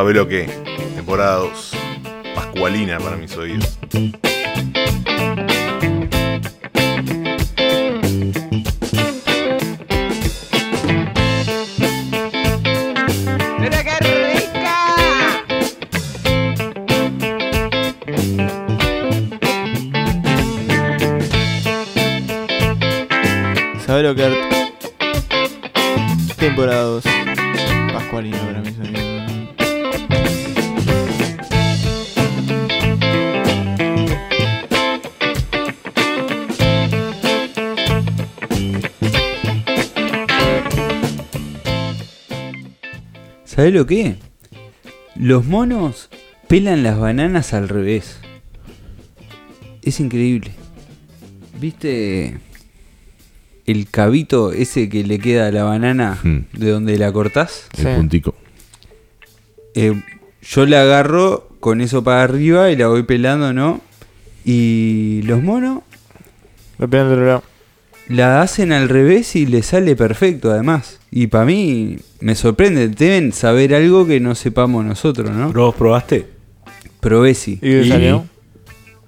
¿Sabe lo que? Temporada 2. Pascualina para mis oídos. ¡Mira qué rica! ¿Sabes lo que Temporada 2. Pascualino para mis amigos. ¿Sabés lo que? Los monos pelan las bananas al revés. Es increíble. ¿Viste el cabito ese que le queda a la banana Hmm. de donde la cortás? El Sí. puntico. Eh, yo la agarro con eso para arriba y la voy pelando, ¿no? Y los monos otro lado. la hacen al revés y le sale perfecto además. Y para mí me sorprende, deben saber algo que no sepamos nosotros, ¿no? ¿Pero vos probaste? Probé sí. ¿Y Y- salió?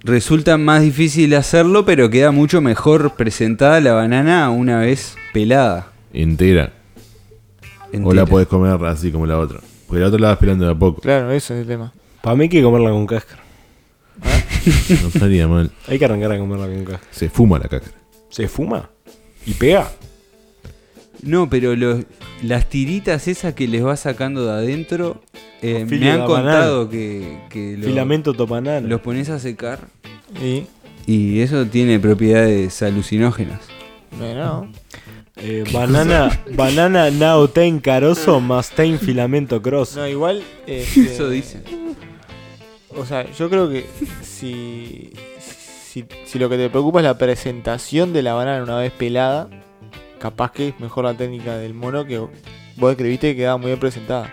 Resulta más difícil hacerlo, pero queda mucho mejor presentada la banana una vez pelada. Entera. O la podés comer así como la otra. Porque la otra la vas pelando de a poco. Claro, eso es el tema. Para mí hay que comerla con cáscara. No estaría mal. Hay que arrancar a comerla con cáscara. Se fuma la cáscara. ¿Se fuma? ¿Y pega? No, pero los- las tiritas esas que les va sacando de adentro, eh, me han contado que, que lo- Filamento topanal. los pones a secar Y. y eso tiene propiedades alucinógenas. Bueno. Eh, banana, banana now ten carozo más ten filamento cross. No, igual. este, Eso dicen. O sea, yo creo que si, si, si lo que te preocupa es la presentación de la banana una vez pelada, capaz que es mejor la técnica del mono que vos escribiste que quedaba muy bien presentada.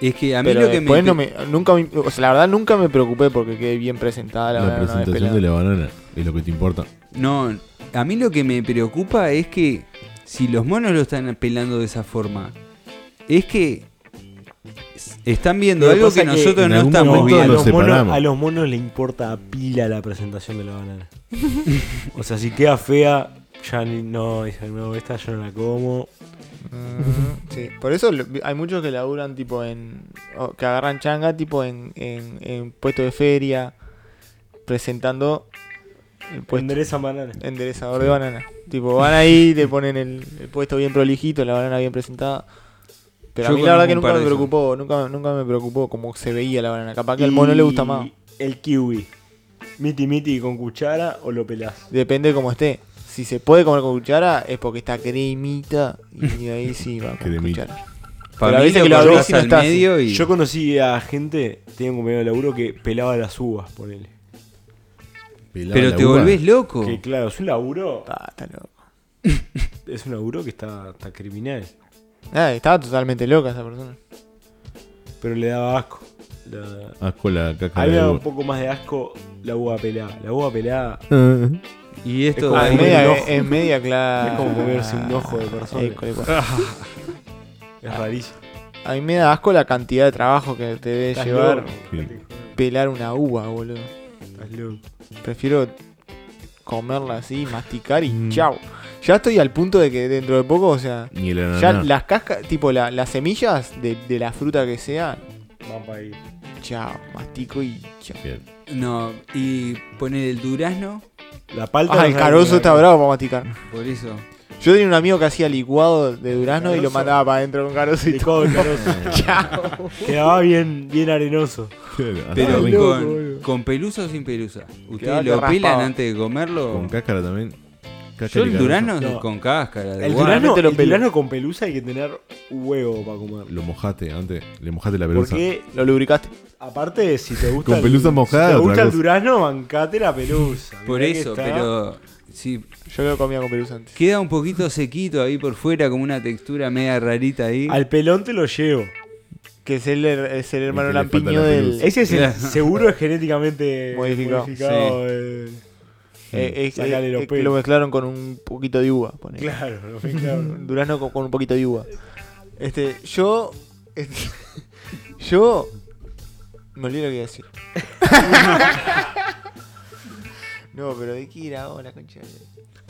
Es que a mí Pero lo que después me, no me, nunca me- o sea, la verdad nunca me preocupé porque quede bien presentada la, La banana presentación de la banana es lo que te importa. No, a mí lo que me preocupa es que si los monos lo están pelando de esa forma, es que están viendo algo que que nosotros no estamos a, viendo. lo los monos, a los monos le importa a pila la presentación de la banana. o sea, si queda fea, ya ni- no, dicen, no, esta yo no la como. Mm, sí, por eso lo- hay muchos que laburan tipo en. o que agarran changa tipo en, en, en puesto de feria, presentando el puesto. Endereza banana. enderezador de banana. Tipo, van ahí, le ponen el, el puesto bien prolijito, la banana bien presentada. Pero Yo a mí la verdad que un nunca par me de esos. preocupó, nunca, nunca me preocupó cómo se veía la banana. Capaz que al mono le gusta más. El kiwi. Miti miti con cuchara o lo pelás. Depende de cómo esté. Si se puede comer con cuchara es porque está cremita y ahí sí va con Cremita. cuchara. Para Pero a veces que lo abrís y no medio y Yo conocí a gente, tenía un compañero de laburo que pelaba las uvas, ponele. Pelaba pero la te uva. volvés loco. Que claro, es un laburo. Ah, está loco. Es un laburo que está, está criminal. Ah, estaba totalmente loca esa persona. Pero le daba asco. La- Asco la cáscara A mí me de da uva. un poco más de asco la uva pelada. La uva pelada Y esto como de- es comer media, un ojo. es media clara. Es como comerse un ojo de persona. Es rarísimo. A mí me da asco la cantidad de trabajo que te debe llevar pelar una uva, boludo. Estás loco. Prefiero comerla así, masticar y Mm. chau. Ya estoy al punto de que dentro de poco, o sea, Ni ananá. ya las cascas, tipo la- las semillas de, de la fruta que sea, Van para ahí. chao, mastico y chao. Bien. No, y poner el durazno, La palta. Ah, no el carozo está bravo para masticar. por eso. Yo tenía un amigo que hacía licuado de durazno y lo mandaba para adentro con carozo y Licuado todo. de carozo. Chao. Quedaba bien, bien arenoso. Pero con, pelusa o sin pelusa. ¿Ustedes lo pelan raspaba. antes de comerlo? Con cáscara también. Yo el durazno No. con cáscara. de El el con pelusa hay que tener huevo para comer. Lo mojaste antes. Le mojaste la pelusa. Porque, Lo lubricaste. aparte, si te gusta. Con el- pelusa mojada, Si te gusta el cosa. durazno, bancate la pelusa. Por Mirá eso, está- pero si Yo lo comía con pelusa antes. queda un poquito sequito ahí por fuera, como una textura media rarita ahí. Al pelón te lo llevo. Que es el, es el hermano lampiño la del. Ese es el seguro es genéticamente Modificado. modificado, eh, eh, eh, lo mezclaron con un poquito de uva. Claro, lo mezclaron. Durazno con, con un poquito de uva. Este, yo. este, Yo. Me olvidé lo que iba a decir. no, pero de qué ir ahora, concha.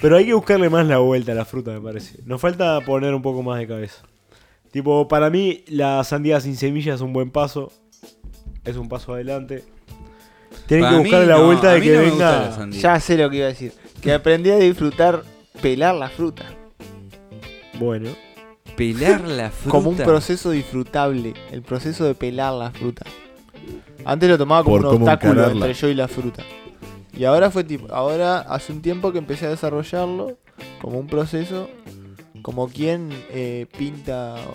Pero hay que buscarle más la vuelta a la fruta, me parece. Nos falta poner un poco más de cabeza. Tipo, para mí, la sandía sin semillas es un buen paso. Es un paso adelante. Tienen Para que mí buscarle la no, vuelta de que no venga. Ya sé lo que iba a decir. Que aprendí a disfrutar pelar la fruta. Bueno, Pelar la fruta. Como un proceso disfrutable. El proceso de pelar la fruta. Antes lo tomaba como Por un obstáculo encararla. entre yo y la fruta. Y ahora fue tipo, ahora hace un tiempo que empecé a desarrollarlo como un proceso, como quien eh, pinta, o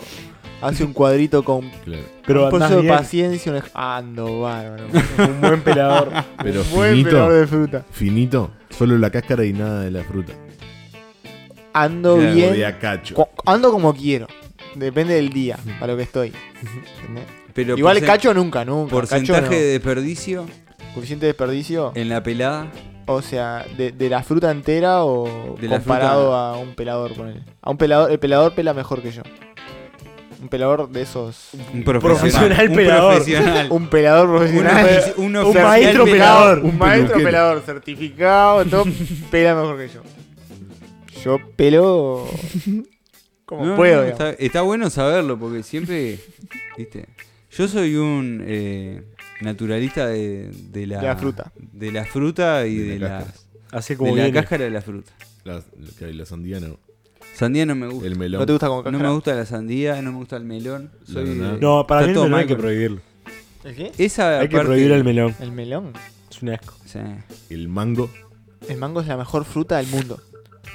hace un cuadrito con Claro. pero un andás de bien. paciencia. un ej- Ando bárbaro. Un buen pelador. Pero un buen pelador finito, de fruta. finito, solo la cáscara y nada de la fruta. Ando Claro, bien. de a cacho. cu- Ando como quiero. Depende del día, para lo que estoy. ¿Entendés? Pero Igual porcen- cacho nunca, nunca. Porcentaje Cacho no. de desperdicio Coeficiente de desperdicio. en la pelada. O sea, de, de la fruta entera o De la comparado fruta- a un pelador, ponele. A un pelador, el pelador pela mejor que yo. Un pelador de esos. Un profesional. Profesional un pelador. profesional. Un pelador Un profesional. un un oficial maestro pelador. Un Un maestro peluquero. pelador certificado, todo pela mejor que yo. Yo pelo como No, puedo. no, está, está bueno saberlo porque siempre, viste, yo soy un eh, naturalista de, de la, De la fruta. de la fruta y De de, la la, cáscara. Así de como la viene. cáscara de la fruta. La, la, la sandía no. Sandía no me gusta. El melón. ¿No te gusta como No cáscara? me gusta la sandía, no me gusta el melón. Soy No, no, de- No, para está mí el melón hay que con- prohibirlo. ¿El qué? Esa Hay que parte- prohibir el melón. El melón. Es un asco. Sí. El mango. El mango es la mejor fruta del mundo.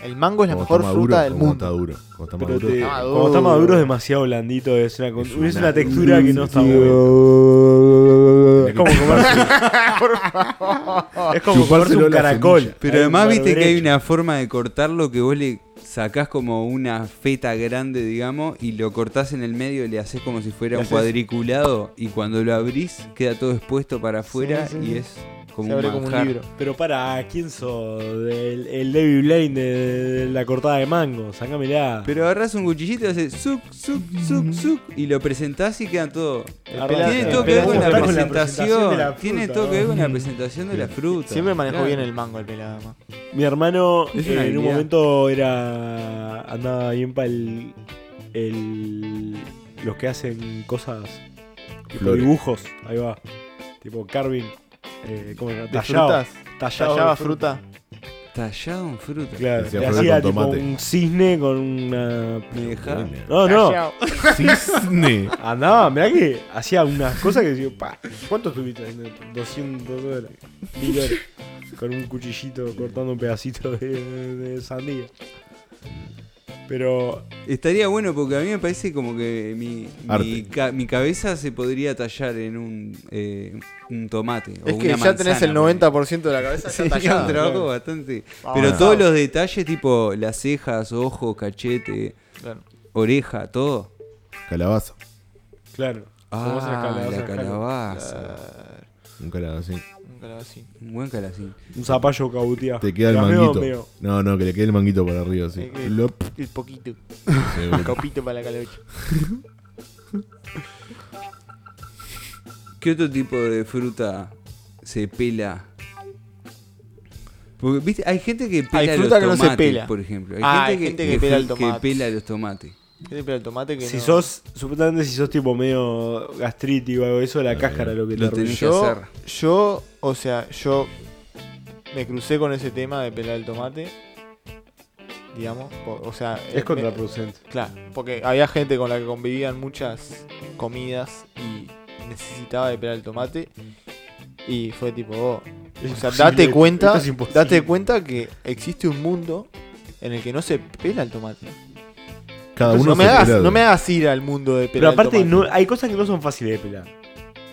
El mango es la mejor fruta del mundo. Está duro. Como está maduro. te- Está maduro. cuando está maduro es demasiado blandito. Es una, con- Es es una textura que no está buena. Es como comerse, es como comerse un caracol. Pero además viste que hay una forma de cortarlo que vos le sacás como una feta grande, digamos, y lo cortás en el medio y le haces como si fuera un cuadriculado y cuando lo abrís queda todo expuesto para afuera sí, y es como Se un abre como un libro. Pero para, ¿quién sos? El, el David Blaine de, de la cortada de mango. Sácamela. Pero agarrás un cuchillito y haces suc, suc, suc, suc y lo presentás y queda todo. Tiene todo que ver con la presentación. presentación de la Tiene fruta, todo que ver con la presentación de la fruta. Siempre manejó Claro. bien el mango el pelado. además. Mi hermano Es eh, en un momento era. andaba bien para el, el. los que hacen cosas. Tipo dibujos. Ahí va. Tipo carving. Eh, ¿Cómo frutas? ¿Tallaba de fruta? Tallado en fruta. Claro, Hacía con tipo tomate. un cisne con una. No, no. Cisne. Andaba, mirá que hacía unas cosas que decía, pa, ¿cuánto estuviste haciendo? 200 horas, mil horas, con un cuchillito cortando un pedacito de, de sandía. Pero Estaría bueno porque a mí me parece como que mi, mi, ca- mi cabeza se podría tallar en un, eh, un tomate. o Es que una ya tenés el manzana, 90% de la cabeza ya Sería un tallada. trabajo bastante. Vamos, Pero vamos. todos los detalles, tipo las cejas, ojos, cachete, Claro. oreja, todo. Calabaza. claro, ¿cómo haces Ah, calabaza, la calabaza. Claro. Un calabacín. Un calabacín. Un buen calacín. un zapallo cauteado. Te queda el manguito. medio- No, no, que le quede el manguito para arriba, así. Eh, eh. Lop. El poquito. Ve. Copito para la calabacha. ¿Qué otro tipo de fruta se pela? Porque, ¿viste? Hay gente que pela Hay los fruta que no se tomates, pela. por ejemplo. Hay Ah, gente, hay que, gente que pela el que tomate. pela los tomates. ¿Qué te pela el tomate que Si no? sos, supuestamente si sos tipo medio gastrítico o algo de eso, la cáscara lo que lo te tenés arruina. que yo, hacer. yo, o sea, yo me crucé con ese tema de pelar el tomate. Digamos, po- o sea, eh, Es contraproducente. me- claro, porque había gente con la que convivían muchas comidas y necesitaba de pelar el tomate. Y fue tipo, oh, Es o sea, imposible, date cuenta, esto es imposible. date cuenta que existe un mundo en el que no se pela el tomate. Cada Entonces, uno no, me hagas, no me hagas ir al mundo de pelar Pero aparte, no, hay cosas que no son fáciles de pelar.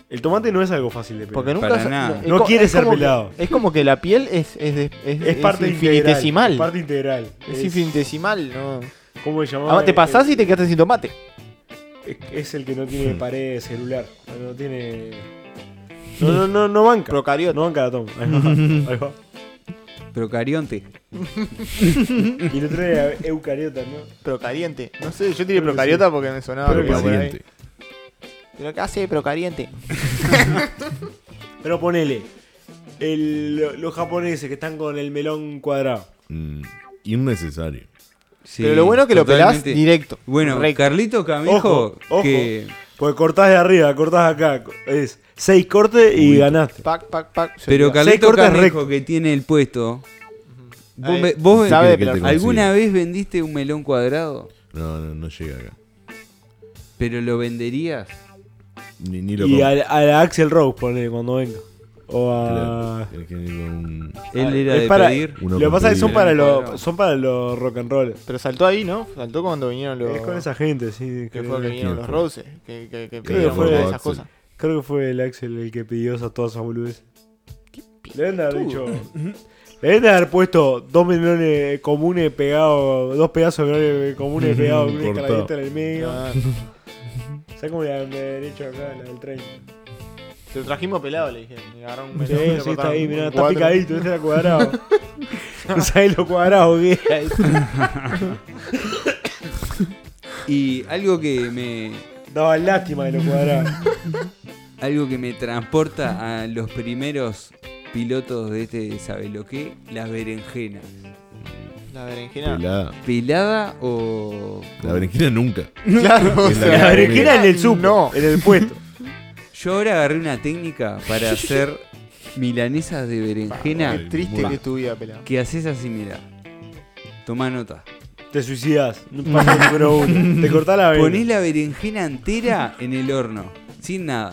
El tomate no es algo fácil de pelar. Porque nunca Para nada. No quiere ser como que- pelado. es como que la piel es, es, de- es, es es parte infinitesimal. integral. Es parte integral. Es infinitesimal, ¿no? ¿Cómo se llama? Además, te pasás y te quedaste sin tomate. Es, el que no tiene Hmm. pared celular. No, no tiene. No, no, no, no banca. Procariota. No banca la toma. Ahí va. Ahí va. Procarionte. Y lo trae eucariota, ¿no? Procariente. No sé, yo tiré procariota porque me sonaba que que iba por ahí. Pariente. Pero acá hace, pero caliente. Pero ponele. el- lo- los japoneses que están con el melón cuadrado. Mm, innecesario. Sí, pero lo bueno es que lo pelás directo. Bueno, recto. Carlito Camijo, Ojo, ojo. que Porque cortás de arriba, cortás acá. Es seis cortes y Uy. ganaste. Pac, pac, pac. Pero Carlito recto. que tiene el puesto. ¿Vos, Ahí, ve- vos sabe ¿Qué de querés que pelar. te alguna vez vendiste un melón cuadrado? No, no, no llega acá. ¿Pero lo venderías? Ni, ni lo Y a, a la Axel Rose, ponele, cuando venga. O a. Claro, que un- Él Ah, era es de para- pedir. Uno Lo que pasa es que son para, los, son para los rock and roll. Pero saltó ahí, ¿no? Saltó cuando vinieron los. Es con esa gente, sí. Que creo. fue que vinieron ¿Quién los fue? Roses. Que, que, que Creo que fue esas Axel. cosas. Creo que fue el Axel el que pidió esas, todas esas boludeces. Le deben de haber dicho. Le deben de haber puesto dos melones comunes pegados, dos pedazos de melones comunes pegados con una escaladita en el medio. Ah, ¿Sabes cómo le han hecho acá, la del tren? Te lo trajimos pelado, le dijeron. Le agarraron un Sí, melón, sí, está ahí, mirá, está picadito, este era cuadrado. no sabes lo cuadrado que. Y algo que me Daba lástima de lo cuadrado. algo que me transporta a los primeros pilotos de este sabe lo que, las berenjenas. La berenjena. Pelada. ¿Pelada o La berenjena nunca. Claro, o sea, La berenjena en el sub, No. en el puesto. Yo ahora agarré una técnica para hacer milanesas de Qué berenjena triste Muy- que es tu vida, pelado. que haces así, mira. Toma nota. Te suicidas. Paso número uno. Te cortás la Ponés vena. la berenjena entera en el horno, sin nada.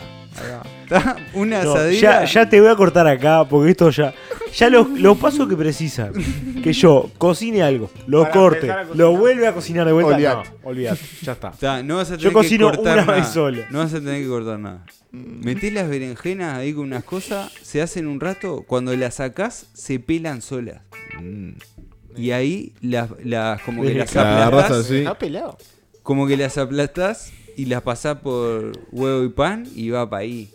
¿Está? Una No, asadera. ya, ya te voy a cortar acá porque esto ya. Ya los, los pasos que precisan. Que yo cocine algo, lo Para corte, lo vuelve a cocinar de vuelta. Olvidate. No, olvidate. Ya está. Está, no vas a Yo tener cocino que cortar una vez nada. sola. No vas a tener que cortar nada. Metés las berenjenas ahí con unas cosas, se hacen un rato, cuando las sacás se pelan solas. Mm. Y ahí las, las como que las aplastás, así. Está pelado. como que las aplastás y las pasás por huevo y pan y va para ahí.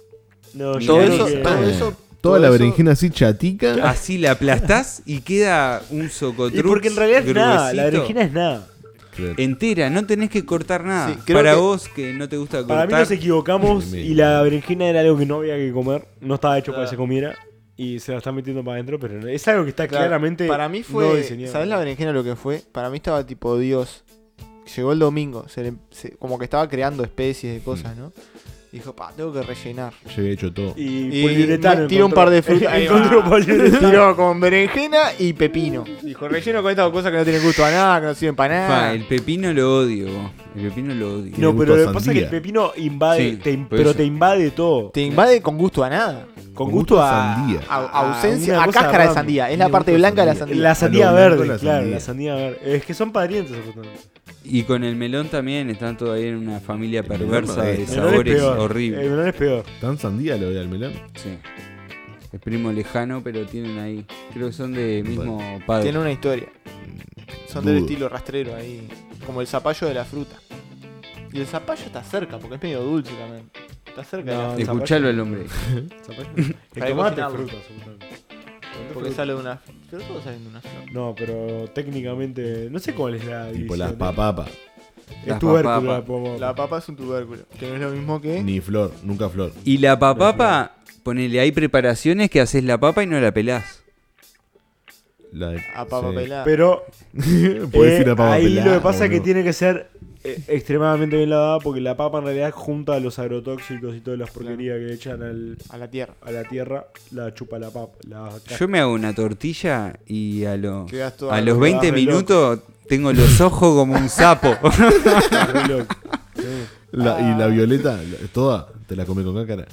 No, yo Todo eso- que- todo eso- Toda la berenjena así chatica. Así la aplastás y queda un socotrux Y porque en realidad es nada, la berenjena es nada. Claro. entera, no tenés que cortar nada. Sí, creo Para que- vos que no te gusta cortar. Para mí nos equivocamos y la berenjena era algo que no había que comer. No estaba hecho para que se comiera. Y se la están metiendo para adentro, pero es algo que está Claro, claramente. Para mí no fue. diseñado. ¿Sabes la berenjena lo que fue? Para mí estaba tipo Dios. Llegó el domingo. se le- se- como que estaba creando especies de cosas, ¿no? Dijo, pa, tengo que rellenar. Yo había hecho todo. Y, Y poliuretano tiro un par de frutas. Ahí Encontró poliuretano. Tiró con berenjena y pepino. Dijo, relleno con estas cosas que no tienen gusto a nada, que no sirven para nada. el pepino lo odio. El pepino lo odio. No, pero lo que pasa es que el pepino invade, Sí, te pero eso. te invade todo. Te invade con gusto a nada. Con Con gusto gusto a, a sandía. A, a ausencia, a cáscara de sandía. Es la parte blanca de la sandía. La sandía verde, la claro, sandía. la sandía verde. Es que son parientes, supuestamente. Y con el melón también están todavía en una familia perversa de sabores horribles. El melón es peor. Tan sandía lo ve al melón. Sí. Es primo lejano, pero tienen ahí. Creo que son de mismo padre. Tiene una historia. Son del estilo rastrero ahí. Como el zapallo de la fruta. Y el zapallo está cerca, porque es medio dulce también. Está cerca de la No. Escuchalo al hombre. El tomate es fruta. Porque sale de una. Pero todos salen de una flor. No, pero técnicamente. No sé cuál es la. Tipo división, las ¿eh? papapas. Es Las tubérculo papapas. la papa. La papa es un tubérculo. Que no es lo mismo que. Ni flor, nunca flor. Y la papapa, ponele, hay preparaciones que haces la papa y no la pelás. La de- A papa sí. pelada. Pero Puedes eh, decir a papa ahí pelada, lo que pasa es que tiene que ser eh, extremadamente bien lavada porque la papa en realidad junta los agrotóxicos y todas las porquerías que le echan al, A la tierra. a la tierra, la chupa la papa. La Yo me hago una tortilla y a, lo- a los arrugado, 20 re minutos tengo los ojos como un sapo. La- y la violeta, la- toda, te la come con cácara.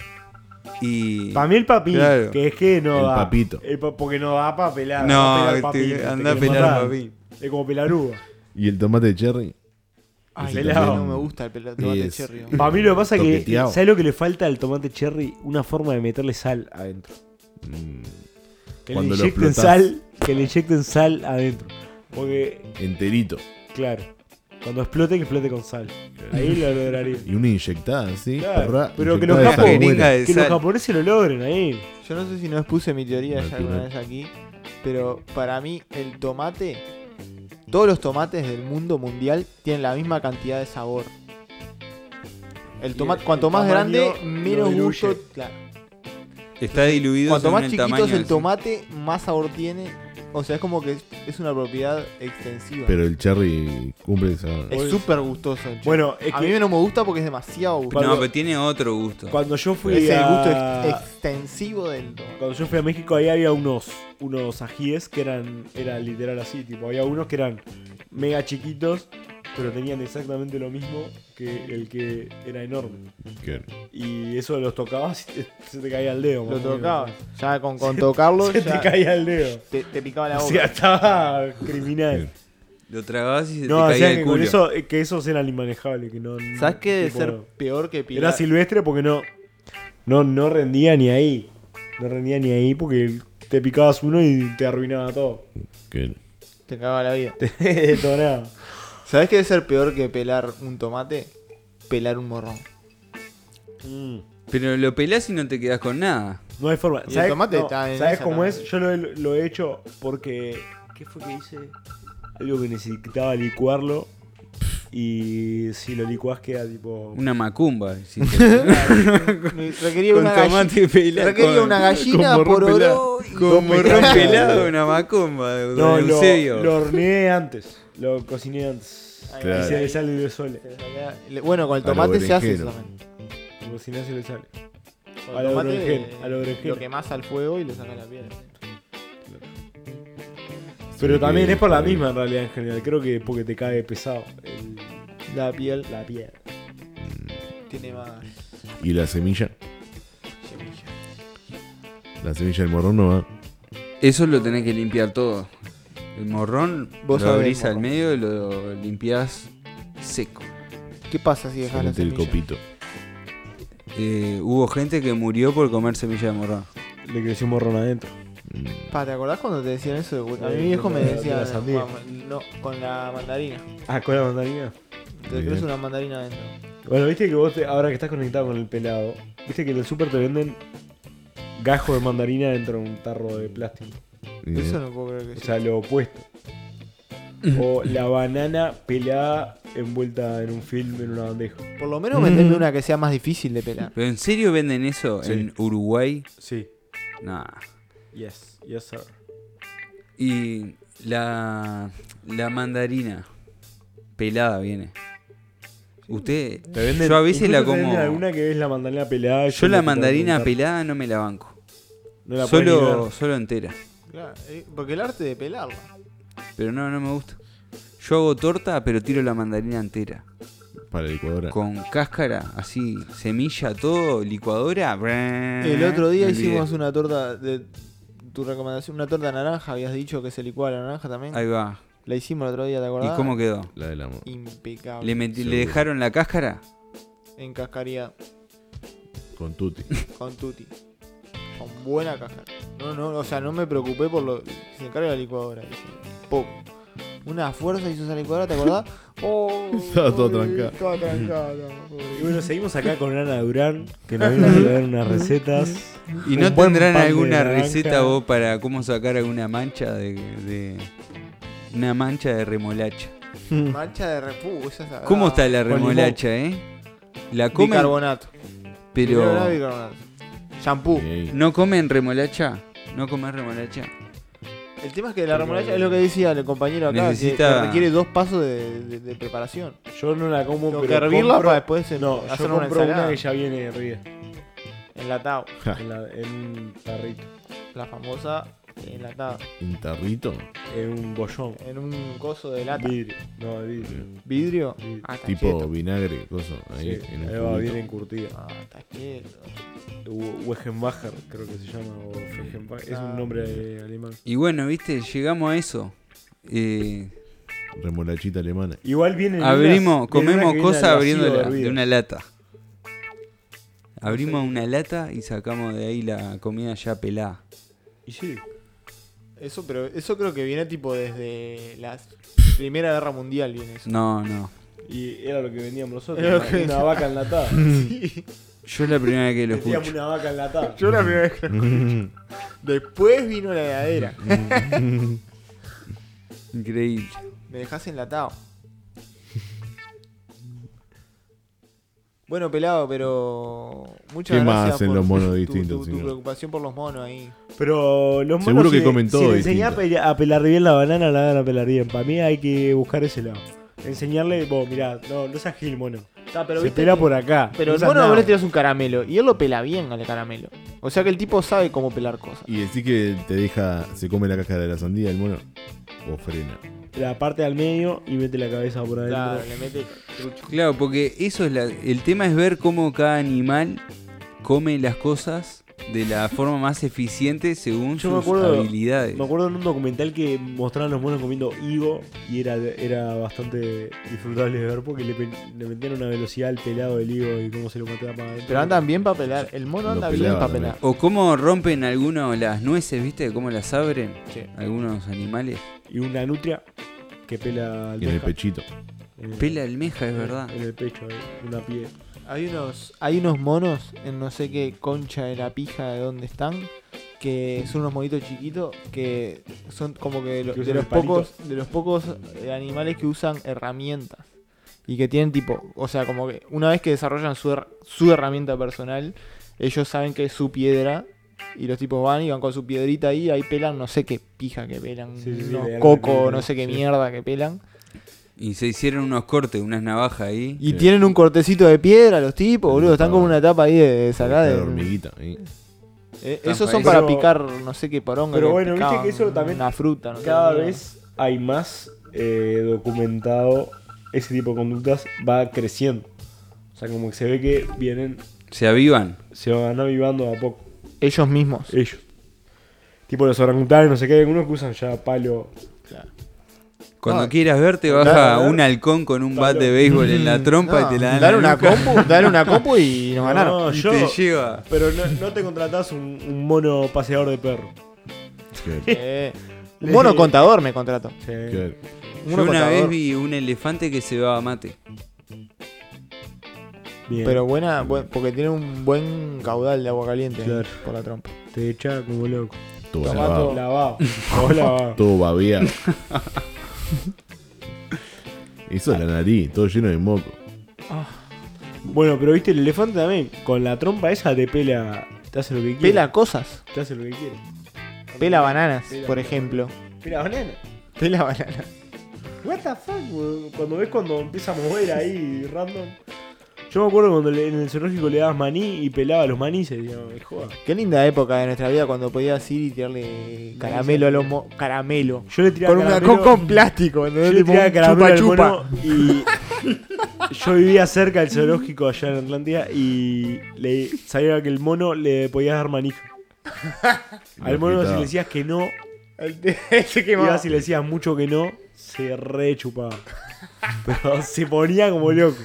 Y Para mí el papi, Claro. que es que no El da. papito. El pa- porque no da para pelar. No, anda a pelar matar. papi. Es como pelar uva. Y el tomate de cherry. Ay, pelado. No me gusta el pelado tomate es- cherry. Para mí lo que pasa es que. ¿Sabes lo que le falta al tomate cherry? Una forma de meterle sal adentro. mm, Que Cuando le inyecten sal. Que le inyecten sal adentro. Porque, enterito. claro. Cuando explote, que explote con sal. Ahí lo lograría. Y una inyectada, ¿sí? Claro, perra, pero que los Que los japoneses lo logren ahí. Yo no sé si no expuse mi teoría ya alguna vez aquí. Pero para mí, el tomate. Todos los tomates del mundo mundial tienen la misma cantidad de sabor. El tomate, cuanto el más grande, menos gusto. Claro. Está diluido Cuanto más chiquito tamaño es el tomate, más sabor tiene. O sea, es como que es, una propiedad extensiva. Pero el cherry cumple esa. es súper gustoso. el Bueno, es a que- mí no me gusta porque es demasiado gustoso. No, pero tiene otro gusto. Cuando yo fui es el gusto a... ex- extensivo del. Cuando yo fui a México ahí había unos, unos ajíes que eran, era literal así, tipo, había unos que eran mega chiquitos, pero tenían exactamente lo mismo que el que era enorme. que- Y eso los tocabas y te- se te caía el dedo. Lo más o menos. tocaba. Ya con, con tocarlo, Se ya te caía el dedo. te, te picaba la O boca. sea, estaba criminal. Lo tragabas y se No, te o caía sea el que con culo. eso, eh, que esos eran inmanejables, que no... ¿Sabes qué debe ser peor que Era silvestre porque no, no, no rendía ni ahí. No rendía ni ahí porque te picabas uno y te arruinaba todo. que- Te cagaba la vida. Te detonaba. ¿Sabes qué debe ser peor que pelar un tomate? Pelar un morrón. Mm. Pero lo pelás y no te quedas con nada. No hay forma. Y el ¿Sabes, tomate no, está en ¿sabes esa cómo es? Yo lo, he- lo he hecho porque. ¿Qué fue que hice? Algo que necesitaba licuarlo. Y si lo licuás queda tipo. Una macumba. si te- Me Requería Con una tomate gallina. pelado. Requería con- una gallina con por morrón oro. Con morrón pelado, una macumba. de No, lo, lo horneé antes. Lo cociné antes. Ahí Claro. Y se le sale sole. Le- Bueno, con el A lo tomate se hace eso también. Lo cociné y se le sale. Con A el lo tomate berenjena, eh, a lo berenjena. lo quemás al fuego y le sacas la piel. Pero Sí, también que- es por la misma en realidad en general. Creo que porque te cae pesado el- La piel la piel. tiene más Y la semilla. semilla. La semilla del morrón no va. Eso lo tenés que limpiar todo. El morrón Vos lo abrís al medio y lo limpiás seco. ¿Qué pasa si dejas la Solamente el semilla? copito. Eh, hubo gente que murió por comer semilla de morrón. Le creció un morrón adentro. Mm, Pa, ¿te acordás cuando te decían eso? A mi viejo me decía, con la sandía. no, con la mandarina. Ah, con la mandarina. Te Bien. crece una mandarina adentro. Bueno, viste que vos, te- ahora que estás conectado con el pelado, viste que en el súper te venden gajo de mandarina dentro de un tarro de plástico. Eso no puedo creer que O sea. sea, lo opuesto. O la banana pelada envuelta en un film en una bandeja. Por lo menos venderme una que sea más difícil de pelar. ¿Pero en serio venden eso Sí. en Uruguay? Sí. Nah. Yes, yes, sir. Y la, la mandarina pelada viene. Usted, Te venden, yo a veces la incluso te como. venden alguna que es la mandarina pelada. Yo la mandarina pelada no me la banco. Solo, solo entera. Claro, eh, porque el arte de pelarla. Pero no, no me gusta. Yo hago torta, pero tiro la mandarina entera. Para la licuadora. Con cáscara, así, semilla, todo, licuadora. El otro día me olvidé. hicimos una torta de tu recomendación, una torta naranja, habías dicho que se licuaba la naranja también. Ahí va. La hicimos el otro día, ¿te ¿Y acordás? cómo quedó? La del amor. Impecable. ¿Le, metí-. ¿Le dejaron la cáscara? En cascaría Con tutti. con tutti. Con buena cáscara. No, no, o sea, no me preocupé por lo. Se encarga la licuadora. Pum. Una fuerza hizo esa licuadora, ¿te acordás? Oh, Estaba todo trancado. Estaba trancada. pobre. Y bueno, seguimos acá con Ana Durán, que nos vino a traer unas recetas. ¿Y no tendrán alguna receta vos para cómo sacar alguna mancha de, de- una mancha de remolacha? Mancha de repú, esa es ¿Cómo está la remolacha, eh? La comen, Bicarbonato. pero Bicarbonato. Shampoo. No comen remolacha. No comen remolacha. El tema es que la remolacha es lo que decía el compañero acá, que- Necesita- que requiere dos pasos de, de- de preparación. Yo no la como, Tengo que pero hervirla compro- para después em- No, hacer yo una compro una, ensalada. que ya viene hervida. Enlatado. En, la- en un tarrito. La famosa enlatada. Un tarrito. En un bollón. En un coso de lata. Vidrio. No, de vidrio. ¿Vidrio? Ah, está Tipo vinagre, cosa. Ahí, Sí, en ahí va bien encurtida. Ah, está. Wu- Wegenbacher, creo que se llama. O. Es Ah. un nombre eh, alemán. Y bueno, viste, llegamos a eso. Eh, Remolachita alemana. Igual vienen. abrimos, unas- comemos cosas abriendo la- de una lata. Abrimos una lata y sacamos de ahí la comida ya pelada. Y sí. Eso, pero eso creo que viene tipo desde la Primera Guerra Mundial viene eso. No, no. Y era lo que vendíamos nosotros. Era lo una, que una vaca enlatada. Sí. Yo es la primera vez que lo Vendíamos escucho. una vaca enlatada. Yo la primera vez que lo escucho. Después vino la heladera. Increíble. Me dejas enlatado. Bueno, pelado, pero. Muchas ¿Qué más gracias hacen por los monos tu- distintos, Tu, tu preocupación por los monos ahí. Pero los monos. Seguro que si- comen todo Si enseñás a, pelar bien la banana, la van a pelar bien. Para mí hay que buscar ese lado. Enseñarle, vos, mirá, no, no seas gil, mono. pero Se viste pela que- por acá. Pero no el mono vos le tirás un caramelo y él lo pela bien al caramelo. O sea que el tipo sabe cómo pelar cosas. Y decís que te deja, se come la cáscara de la sandía el mono. O frena. La parte al medio y mete la cabeza por adentro. Claro, le mete trucho. Claro, porque eso es la, el tema es ver cómo cada animal come las cosas de la forma más eficiente según Yo me sus acuerdo- habilidades. Me acuerdo en un documental que mostraban los monos comiendo higo y era, era bastante disfrutable de ver porque le, metían una velocidad al pelado del higo y cómo se lo mataba para adentro. Pero andan bien para pelar. El mono anda bien para pelar. O cómo rompen algunos las nueces, ¿viste? Cómo las abren Sí. algunos animales. Y una nutria que pela Y en el almeja. pechito. En el- almeja, es verdad. En el pecho, ahí, una piel. Hay unos, hay unos monos en no sé qué concha de la pija de dónde están. Que son unos monitos chiquitos que son como que de, lo- Que de los pocos de los pocos eh, animales que usan herramientas y que tienen tipo, o sea, como que una vez que desarrollan su, her- su herramienta personal, ellos saben que es su piedra y los tipos van y van con su piedrita ahí, ahí pelan no sé qué pija que pelan, Sí, unos coco, no sé qué sí. mierda que pelan. Y se hicieron unos cortes, unas navajas ahí. Y Sí. tienen un cortecito de piedra los tipos, boludo. Están está como una etapa ahí de, de sacar La de- hormiguita. ahí. Eh, esos son para Pero- picar no sé qué poronga. pero que bueno, viste picaban que eso también Una fruta, no sé Cada qué vez hay más eh, documentado ese tipo de conductas, va creciendo. O sea, como que se ve que vienen, Se avivan. se van avivando de a poco Ellos mismos. ellos. Tipo los orangutanes, no sé qué, hay algunos que usan ya palo. Cuando quieras ver, te Claro, baja a un halcón con un bat de béisbol en la trompa No, y te la dan una compu, dale una compu y nos ganaron. No, y yo- te lleva. Pero no, no te contratás un, un mono paseador de perro. Que- Eh, un mono contador me contrato. Sí. Un Yo mono una contador. vez vi un elefante que se daba mate. Bien. Pero buena, buen- porque tiene un buen caudal de agua caliente Claro. por la trompa. te echa como loco. todo lavado. Lavado. Todo lavado. Eso es la nariz, todo lleno de moco. Bueno, pero viste, el elefante también, con la trompa esa te pela, te hace lo que quiere. Pela cosas. Te hace lo que quiere. Pela bananas, Pela por ejemplo. Pela banana. Pela bananas. What the fuck? Cuando ves cuando empieza a mover ahí random. Yo me acuerdo cuando le- en el zoológico le dabas maní y pelaba los manices, digamos, me joda. Qué linda época de nuestra vida cuando podías ir y tirarle caramelo a los mo- caramelo. Yo le tiraba Con una caramelo- con, con plástico, Yo le Tipo tiraba un caramelo al chupa mono y yo vivía cerca del zoológico allá en Atlántida y le sabía que el mono le podías dar manija. Al mono si le decías que no, Ese que ibas y le decías mucho que no, se re chupaba. Pero se ponía como loco.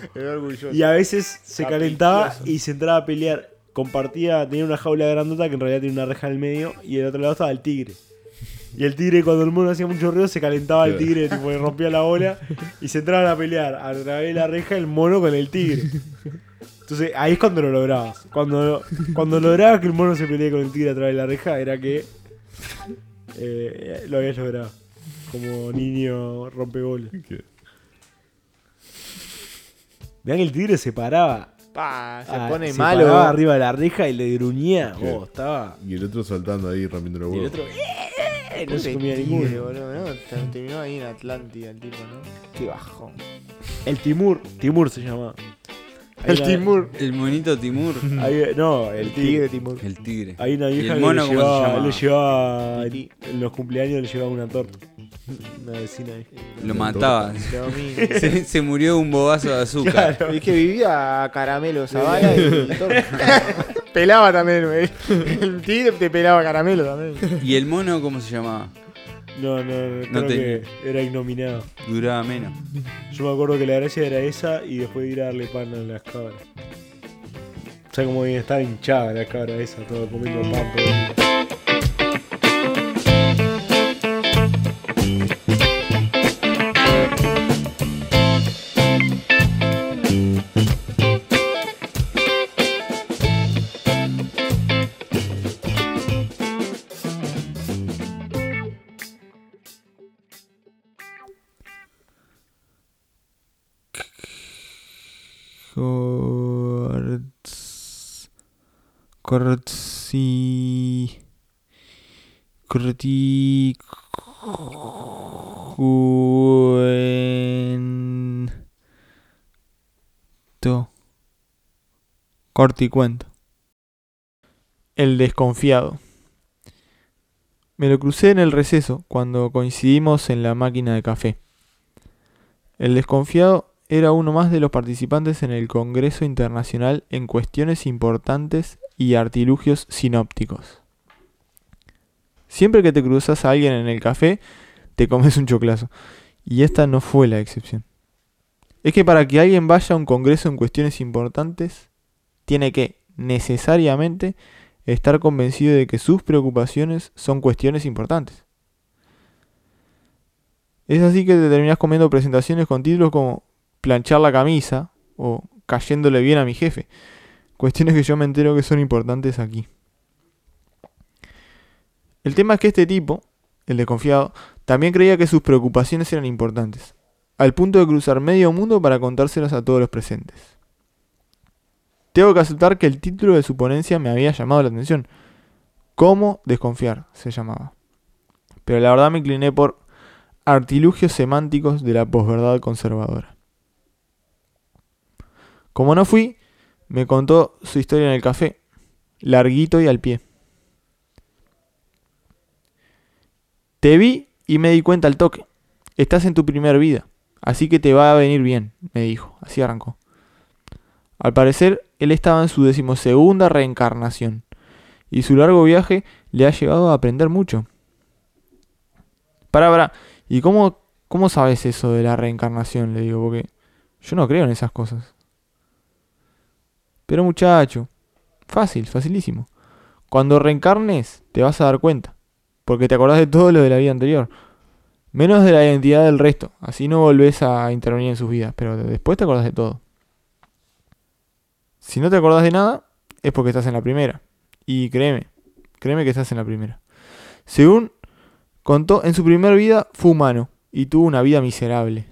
Y a veces se calentaba y se entraba a pelear. Compartía, tenía una jaula grandota que en realidad tenía una reja en el medio y del otro lado estaba el tigre. Y el tigre cuando el mono hacía mucho ruido se calentaba el tigre, tipo le rompía la bola y se entraban a pelear a través de la reja el mono con el tigre. Entonces ahí es cuando lo lograbas. Cuando, cuando lograbas que el mono se pelee con el tigre a través de la reja era que eh, lo habías logrado. Como niño rompebolas. Vean que el tigre se paraba. Pa, se ah, pone se malo. paraba arriba de la reja y le gruñía. ¿Qué? Oh, estaba. Y el otro saltando ahí rompiendo los Y el huevos. otro. ¡eh! No se comía tigre, ninguno. boludo, ¿no? Ter- Terminó ahí en Atlántida el tipo, ¿no? Qué bajo. El Timur. Timur se llama. Hay El una- Timur. El monito Timur. hay- no, el El tigre. tigre Timur. El tigre. Hay una ¿Y vieja el que mono le cómo se llevaba, llama? le llevaba en los cumpleaños le llevaba una torta. Una vecina ahí. Lo mataba. Se, se murió de un bobazo de azúcar. Es que vivía a caramelo Zavala y todo. pelaba también, güey. El tigre te pelaba caramelo también. ¿Y el mono cómo se llamaba? No, no, no, No creo tenía. que era ignominado. Duraba menos. Yo me acuerdo que la gracia era esa y después ir a darle pan a las cabras. O sea, como bien estaba hinchada la cabra esa, todo comiendo pan. todo Corti. Corti. Cuento. Corticuento. El desconfiado. Me lo crucé en el receso cuando coincidimos en la máquina de café. El desconfiado era uno más de los participantes en el Congreso Internacional en cuestiones importantes y artilugios sinópticos. Siempre que te cruzas a alguien en el café, te comes un choclazo. Y esta no fue la excepción. Es que para que alguien vaya a un congreso en cuestiones importantes, tiene que necesariamente estar convencido de que sus preocupaciones son cuestiones importantes. Es así que te terminas comiendo presentaciones con títulos como planchar la camisa o cayéndole bien a mi jefe. Cuestiones que yo me entero que son importantes aquí. El tema es que este tipo, el desconfiado, también creía que sus preocupaciones eran importantes, al punto de cruzar medio mundo para contárselas a todos los presentes. Tengo que aceptar que el título de su ponencia me había llamado la atención. ¿Cómo desconfiar? se llamaba. Pero la verdad me incliné por artilugios semánticos de la posverdad conservadora. Como no fui, me contó su historia en el café, larguito y al pie. Te vi y me di cuenta al toque. Estás en tu primer vida, así que te va a venir bien, me dijo. Así arrancó. Al parecer, él estaba en su decimosegunda reencarnación, y su largo viaje le ha llevado a aprender mucho. Para, para, ¿y cómo, cómo sabes eso de la reencarnación? Le digo, porque yo no creo en esas cosas. Pero muchacho, fácil, facilísimo. Cuando reencarnes, te vas a dar cuenta, porque te acordás de todo lo de la vida anterior. Menos de la identidad del resto, así no volvés a intervenir en sus vidas, pero después te acordás de todo. Si no te acordás de nada, es porque estás en la primera. Y créeme, créeme que estás en la primera. Según contó, en su primera vida fue humano y tuvo una vida miserable.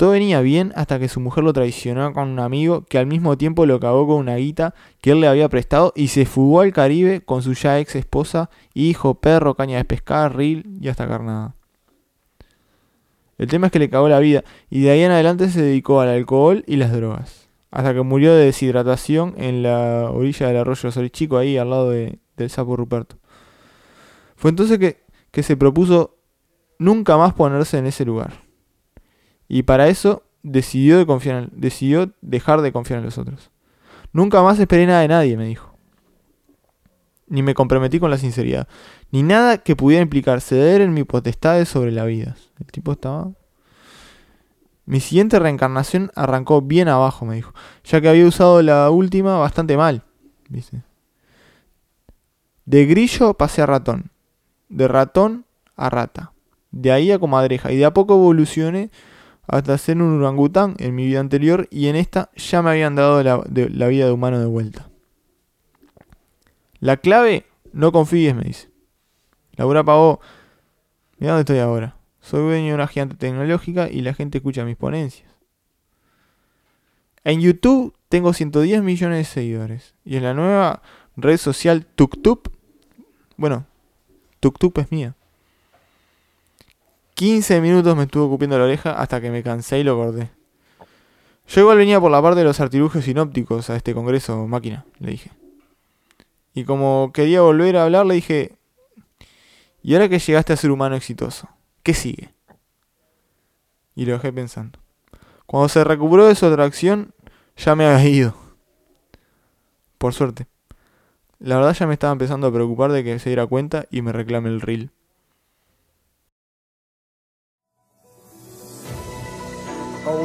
Todo venía bien hasta que su mujer lo traicionó con un amigo que al mismo tiempo lo cagó con una guita que él le había prestado y se fugó al Caribe con su ya ex esposa, hijo, perro, caña de pescar, reel y hasta carnada. El tema es que le cagó la vida y de ahí en adelante se dedicó al alcohol y las drogas. Hasta que murió de deshidratación en la orilla del arroyo Sorichico, ahí al lado de- del sapo Ruperto. Fue entonces que, que se propuso nunca más ponerse en ese lugar. Y para eso decidió, de confiar en- dejar de confiar en los otros. Nunca más esperé nada de nadie, me dijo. Ni me comprometí con la sinceridad. Ni nada que pudiera implicar ceder en mi potestades sobre la vida. El tipo estaba... Mi siguiente reencarnación arrancó bien abajo, me dijo. Ya que había usado la última bastante mal. ¿viste? De grillo pasé a ratón. De ratón a rata. De ahí a comadreja. Y de a poco evolucioné hasta ser un orangután en mi vida anterior y en esta ya me habían dado la, vida de humano de vuelta. La clave, no confíes, me dice. Laura pagó. Mira dónde estoy ahora. Soy dueño de una gigante tecnológica y la gente escucha mis ponencias. En YouTube tengo 110 millones de seguidores. Y en la nueva red social TukTuk, bueno, TukTuk es mía. 15 minutos me estuvo cupiendo la oreja hasta que me cansé y lo corté. Yo igual venía por la parte de los artilugios sinópticos a este congreso, máquina, le dije. Y como quería volver a hablar, le dije, ¿y ahora que llegaste a ser humano exitoso? ¿Qué sigue? Y lo dejé pensando. Cuando se recuperó de su atracción, ya me había ido. Por suerte. La verdad ya me estaba empezando a preocupar de que se diera cuenta y me reclame el reel.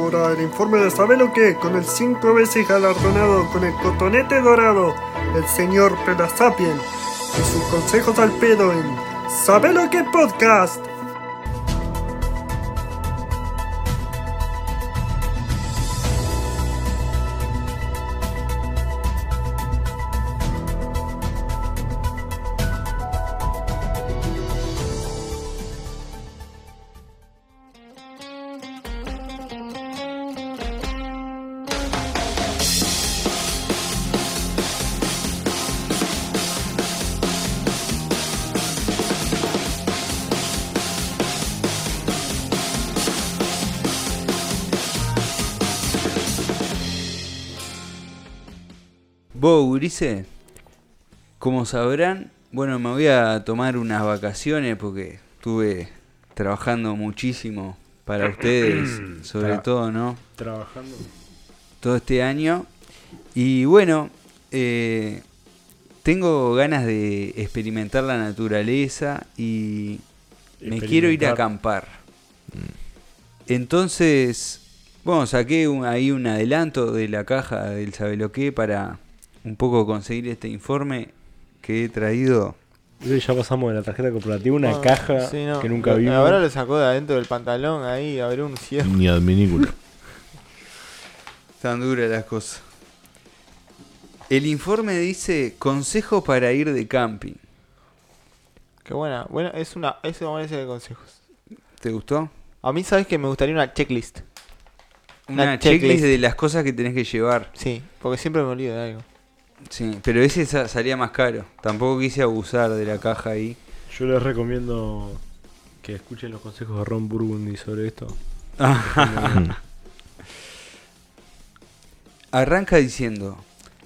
El informe de sabe lo que con el cinco veces galardonado con el cotonete dorado, el señor Pedasapien y sus consejos al pedo en Sabe lo que podcast. Vos, Gurice, como sabrán, bueno, me voy a tomar unas vacaciones porque estuve trabajando muchísimo para ustedes, sobre Tra- todo, ¿no? Trabajando. Todo este año. Y bueno, eh, tengo ganas de experimentar la naturaleza y me quiero ir a acampar. Entonces, bueno, saqué un- ahí un adelanto de la caja del Sabeloqué para un poco conseguir este informe que he traído. Ya pasamos de la tarjeta corporativa, una Ah, caja sí, no. que nunca vimos. Ahora lo sacó de adentro del pantalón ahí, abrió un cierre. Ni adminículo. Tan duras las cosas. El informe dice consejos para ir de camping. Qué buena. Bueno, es una, es una buena serie de consejos. ¿Te gustó? A mí, sabes que me gustaría una checklist. Una, Una checklist checklist. de las cosas que tenés que llevar. Sí, porque siempre me olvido de algo. Sí, pero ese sa- salía más caro. Tampoco quise abusar de la caja ahí. Yo les recomiendo que escuchen los consejos de Ron Burgundy sobre esto. Arranca diciendo,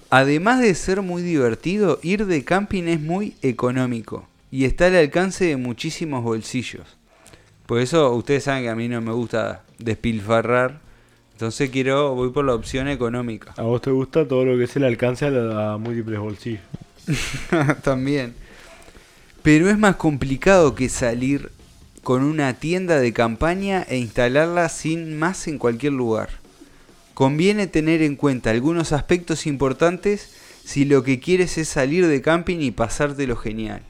además de ser muy divertido, ir de camping es muy económico y está al alcance de muchísimos bolsillos. Por eso ustedes saben que a mí no me gusta despilfarrar, entonces quiero, voy por la opción económica. ¿A vos te gusta todo lo que es el alcance a, la- a múltiples bolsillos? También. Pero es más complicado que salir con una tienda de campaña e instalarla sin más en cualquier lugar. Conviene tener en cuenta algunos aspectos importantes si lo que quieres es salir de camping y pasártelo genial.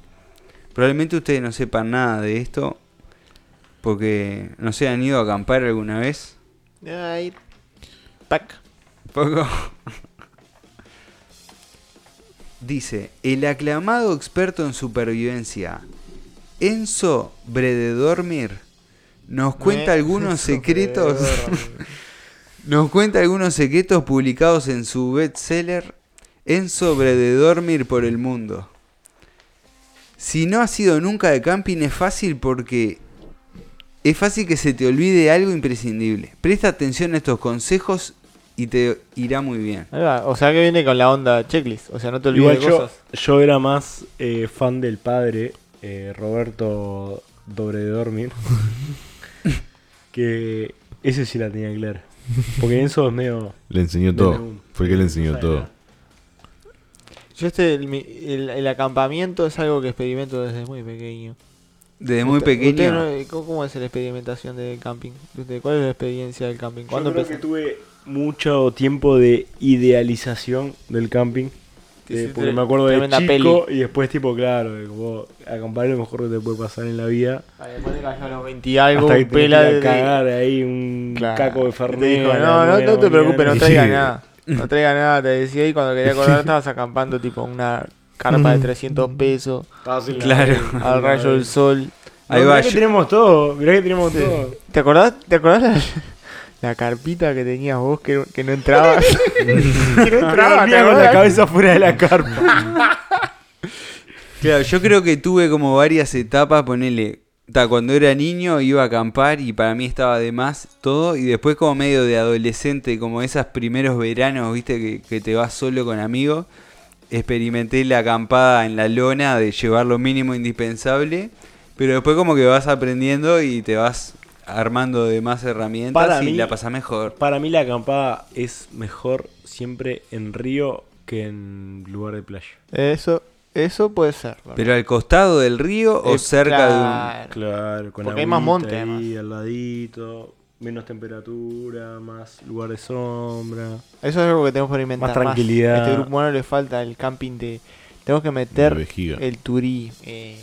Probablemente ustedes no sepan nada de esto porque no se han ido a acampar alguna vez. Ahí. Tac. Poco. Dice, el aclamado experto en supervivencia, Enzo Brededormir, nos cuenta Me- algunos secretos. Nos cuenta algunos secretos publicados en su bestseller Enzo Brededormir por el mundo. Si no has ido nunca de camping es fácil porque es fácil que se te olvide algo imprescindible. Presta atención a estos consejos y te irá muy bien. Ahí va, O sea que viene con la onda checklist. O sea, no te olvides Igual de yo, cosas. yo era más eh, fan del padre, eh, Roberto Dobredormir, que ese sí la tenía clara. Porque Enzo es medio... Le enseñó de todo. León. Fue que le enseñó todo. Yo este, el- el acampamiento es algo que experimento desde muy pequeño. Desde muy pequeño. no- eh, ¿cómo, es la experimentación del camping? Usted, ¿Cuál es la experiencia del camping? Yo ¿Cuándo creo que tuve mucho tiempo de idealización del camping. Te eh, porque me acuerdo de chico y después tipo, claro, de como acampar es lo mejor que te puede pasar en la vida. Después de cayó a los 20 y algo, hasta que te pela a de... cagar ahí un Claro. caco de Te Fernet. no, no, no te preocupes, no mañana". traiga Sí. nada. No traiga nada, te decía. Y cuando quería acordar estabas acampando tipo una carpa de 300 pesos Claro. al rayo del sol. No, Ahí mirá va, que yo- tenemos todo, mirá que tenemos todo. ¿Te acordás, ¿te acordás la, la carpita que tenías vos que, que no entraba? que no entraba, ¿te Dormía con la acordás? cabeza fuera de la carpa. Claro, yo creo que tuve como varias etapas, ponele, ta, cuando era niño iba a acampar y para mí estaba de más todo, y después como medio de adolescente, como esos primeros veranos, viste, que, que te vas solo con amigos, experimenté la acampada en la lona de llevar lo mínimo indispensable, pero después como que vas aprendiendo y te vas armando de más herramientas Para y mí- la pasas mejor. Para mí la acampada es mejor siempre en río que en lugar de playa. Eso, eso puede ser. Pero al costado del río o Eh, cerca de un... claro. Claro, con Porque hay más monte, ahí al ladito, menos temperatura, más lugar de sombra. Eso es algo que tenemos que experimentar. Más tranquilidad. A este grupo humano le falta el camping de. Tenemos que meter el turí. Eh,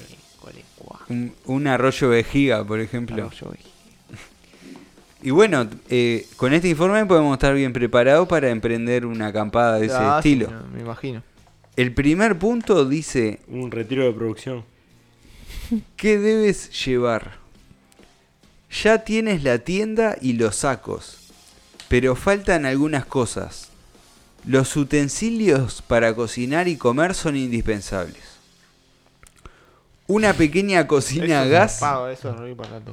un, un arroyo vejiga, por ejemplo. arroyo vejiga. Y bueno, eh, con este informe podemos estar bien preparados para emprender una acampada de ese Ah, sí, estilo. no, me imagino. El primer punto dice, Un retiro de producción. ¿qué debes llevar? Ya tienes la tienda y los sacos, pero faltan algunas cosas. Los utensilios para cocinar y comer son indispensables. Una pequeña cocina a Eso es gas. zarpado, eso es re importante.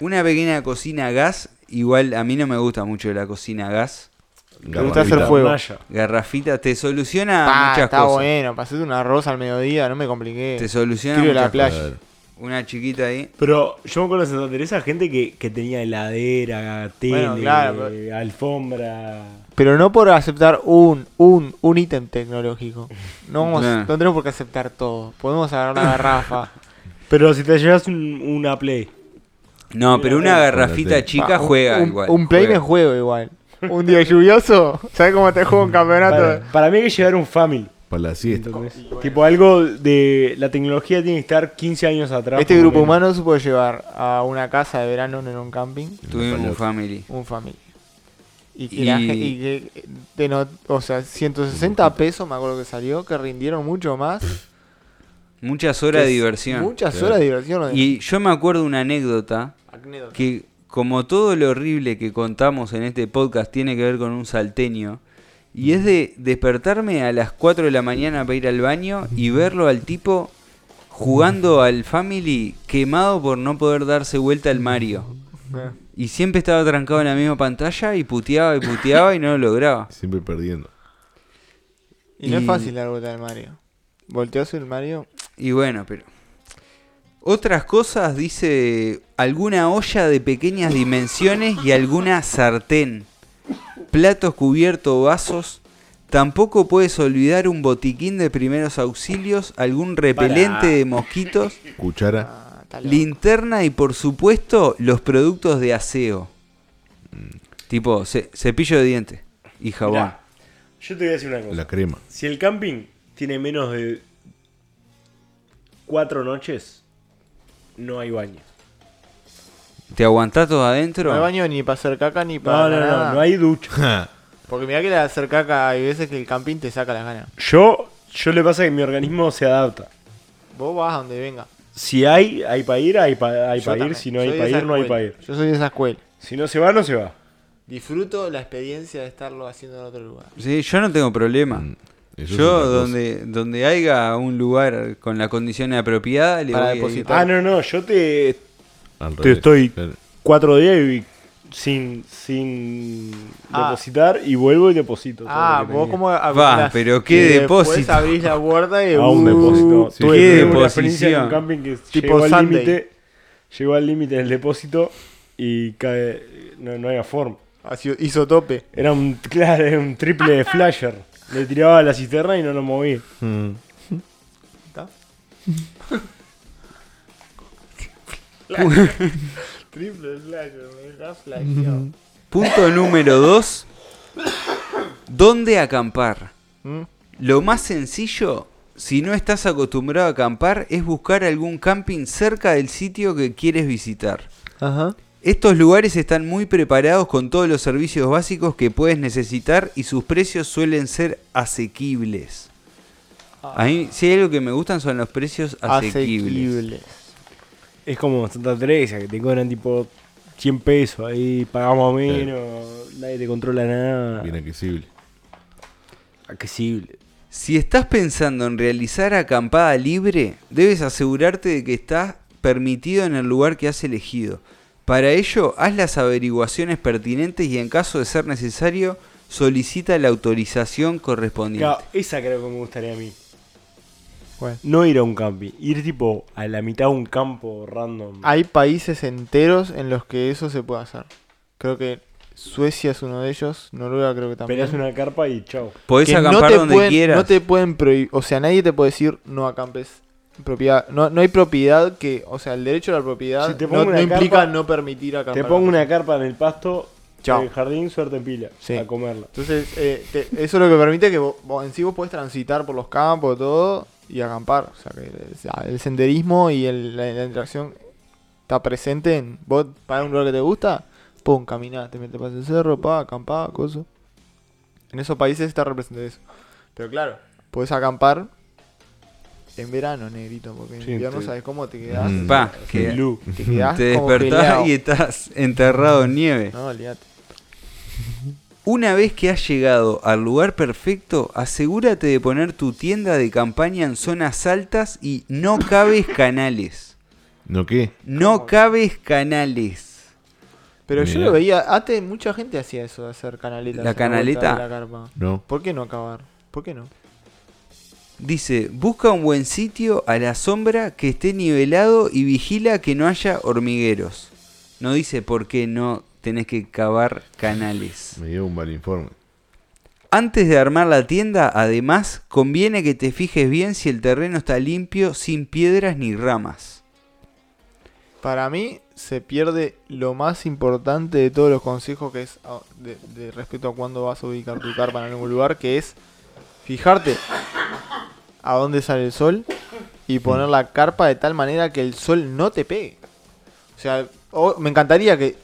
Una pequeña cocina a gas. Igual a mí no me gusta mucho la cocina a gas. ¿Te gusta hacer fuego? Garrafita te soluciona Ah, muchas está cosas. bueno, para hacerte un arroz al mediodía, no me compliqué. Te soluciona Tiro la playa. cosas. Una chiquita ahí. Pero yo me acuerdo en Santa Teresa gente que, que tenía heladera, tele, Bueno, claro, alfombra. Pero no por aceptar un, un, un ítem tecnológico. No, vamos- Nah. no tenemos por qué aceptar todo. Podemos agarrar una garrafa. Pero si te llevas un- una Play. No, pero una garrafita chica juega un, igual. Un play juega. me juego igual. Un día lluvioso, ¿sabes cómo te juego un campeonato? Para, para mí hay que llevar un Family. Para la siesta. Tipo algo de. La tecnología tiene que estar 15 años atrás. Este grupo humano se puede llevar a una casa de verano en un camping, Tuvimos un family. un familia. Y que, Y- la y que de no- o sea, 160 pesos me acuerdo que salió, que rindieron mucho más. Muchas horas de diversión. Muchas Claro. horas de diversión. Y yo me acuerdo una anécdota Anécdota. que como todo lo horrible que contamos en este podcast tiene que ver con un salteño, y es de despertarme a las 4 de la mañana para ir al baño y verlo al tipo jugando al Family quemado por no poder darse vuelta al Mario. Eh. Y siempre estaba trancado en la misma pantalla y puteaba y puteaba y no lo lograba. Siempre perdiendo. Y no es fácil dar vuelta del Mario. Volteazo el Mario. Y bueno, pero... Otras cosas, dice, alguna olla de pequeñas dimensiones y alguna sartén. Platos, cubiertos, vasos. Tampoco puedes olvidar un botiquín de primeros auxilios, algún repelente de mosquitos, Cuchara. Ah, linterna y por supuesto los productos de aseo. Tipo ce- cepillo de dientes y jabón. Mirá, yo te voy a decir una cosa. La crema. Si el camping tiene menos de cuatro noches, no hay baño. ¿Te aguantás todo adentro? No hay baño ni para hacer caca ni para No, no, nada. no, no hay ducha. Porque mirá que la de hacer caca hay veces que el camping te saca las ganas. Yo, yo le pasa que mi organismo se adapta. Vos vas a donde venga. Si hay, hay para ir, hay para hay pa ir. Si no hay para ir, no hay para ir. Yo soy de esa escuela. Si no se va, no se va. Disfruto la experiencia de estarlo haciendo en otro lugar. Sí, yo no tengo problema. Mm, eso Yo donde, donde haya un lugar con las condiciones apropiadas le Para voy a depositar. Ah, no, no, yo te Al te revés. estoy- Claro. cuatro días y sin, sin Ah. depositar y vuelvo y deposito. todo Ah, lo que vos tenía. como Va, acumulás. pero qué Y después depósito. abrís la puerta y a un uh, depósito. sí. Tuve, Qué tuve una experiencia en un deposición. camping que Tipo llegó al Sunday. límite, llegó al límite del depósito y cae, no, no había forma. así- hizo tope. Era un, claro, era un triple flasher. Le tiraba a la cisterna y no lo movía. Mm. Triple me flasheado. Punto número 2. ¿Dónde acampar? ¿Mm? Lo más sencillo, si no estás acostumbrado a acampar, es buscar algún camping cerca del sitio que quieres visitar. Ajá. Estos lugares están muy preparados con todos los servicios básicos que puedes necesitar y sus precios suelen ser asequibles. A mí, si hay algo que me gustan son los precios asequibles. Asequibles. Es como Santa Teresa, que te cobran tipo 100 pesos, ahí pagamos menos, nadie te controla nada. Bien accesible. Accesible. Si estás pensando en realizar acampada libre, debes asegurarte de que está permitido en el lugar que has elegido. Para ello, haz las averiguaciones pertinentes y en caso de ser necesario, solicita la autorización correspondiente. Claro, esa creo que me gustaría a mí. No ir a un camping, ir tipo a la mitad de un campo random. Hay países enteros en los que eso se puede hacer. Creo que Suecia es uno de ellos, Noruega creo que también. Peleas una carpa y chau. Podés Que no acampar te donde pueden, quieras. No te pueden prohibir, o sea, nadie te puede decir no acampes propiedad. No, no hay propiedad que, o sea, el derecho a la propiedad Si te no, pongo no una implica carpa, no permitir acampar. Te pongo una carpa en el pasto, Chao. en el jardín, suerte en pila. Sí. A comerla. Entonces, eh, te- eso es lo que permite que vos, vos en sí vos podés transitar por los campos, todo, y acampar. O sea, que el senderismo y el- la, la interacción está presente en vos para un lugar que te gusta, pum, caminás, te metes para el cerro, pa, acampá, cosa. En esos países está representado eso. Pero claro, podés acampar en verano, negrito, porque en Sí, invierno te- sabes cómo te quedás. Mm. Pa, que. Te quedás te despertás y estás enterrado en nieve. No, olvídate. Una vez que has llegado al lugar perfecto, asegúrate de poner tu tienda de campaña en zonas altas y no cabes canales. ¿No qué? No cabes canales. Pero yo lo veía, antes mucha gente hacía eso, de hacer canaletas. ¿La canaleta? de la carpa. No. ¿Por qué no acabar? ¿Por qué no? Dice, busca un buen sitio a la sombra que esté nivelado y vigila que no haya hormigueros. No dice por qué no tenés que cavar canales. Me dio un mal informe. Antes de armar la tienda, además, conviene que te fijes bien si el terreno está limpio, sin piedras ni ramas. Para mí se pierde lo más importante de todos los consejos que es ah, de, de respecto a cuándo vas a ubicar tu carpa en algún lugar, que es fijarte a dónde sale el sol y poner la carpa de tal manera que el sol no te pegue. O sea, me encantaría que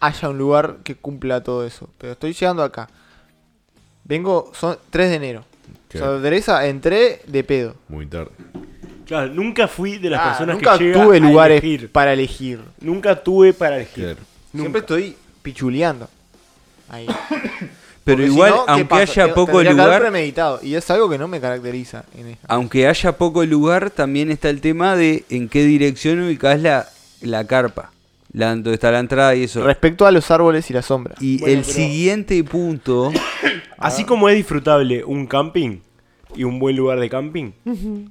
haya un lugar que cumpla todo eso, pero estoy llegando acá. Vengo, son 3 de enero. O Claro. sea, Teresa, entré de pedo. Muy tarde. Claro, nunca fui de las Ah, personas nunca que llega tuve lugares elegir. para elegir. Nunca tuve para elegir. Claro. Siempre estoy pichuleando. Ahí. Pero Porque si igual, no, ¿qué aunque pasa? haya poco tendría que haber lugar, premeditado. Y es algo que no me caracteriza en esta. aunque haya poco lugar, también está el tema de en qué dirección ubicás la, la carpa. La, donde está la entrada y eso. Respecto a los árboles y la sombra. Y Bueno, el pero- siguiente punto, Así como es disfrutable un camping y un buen lugar de camping,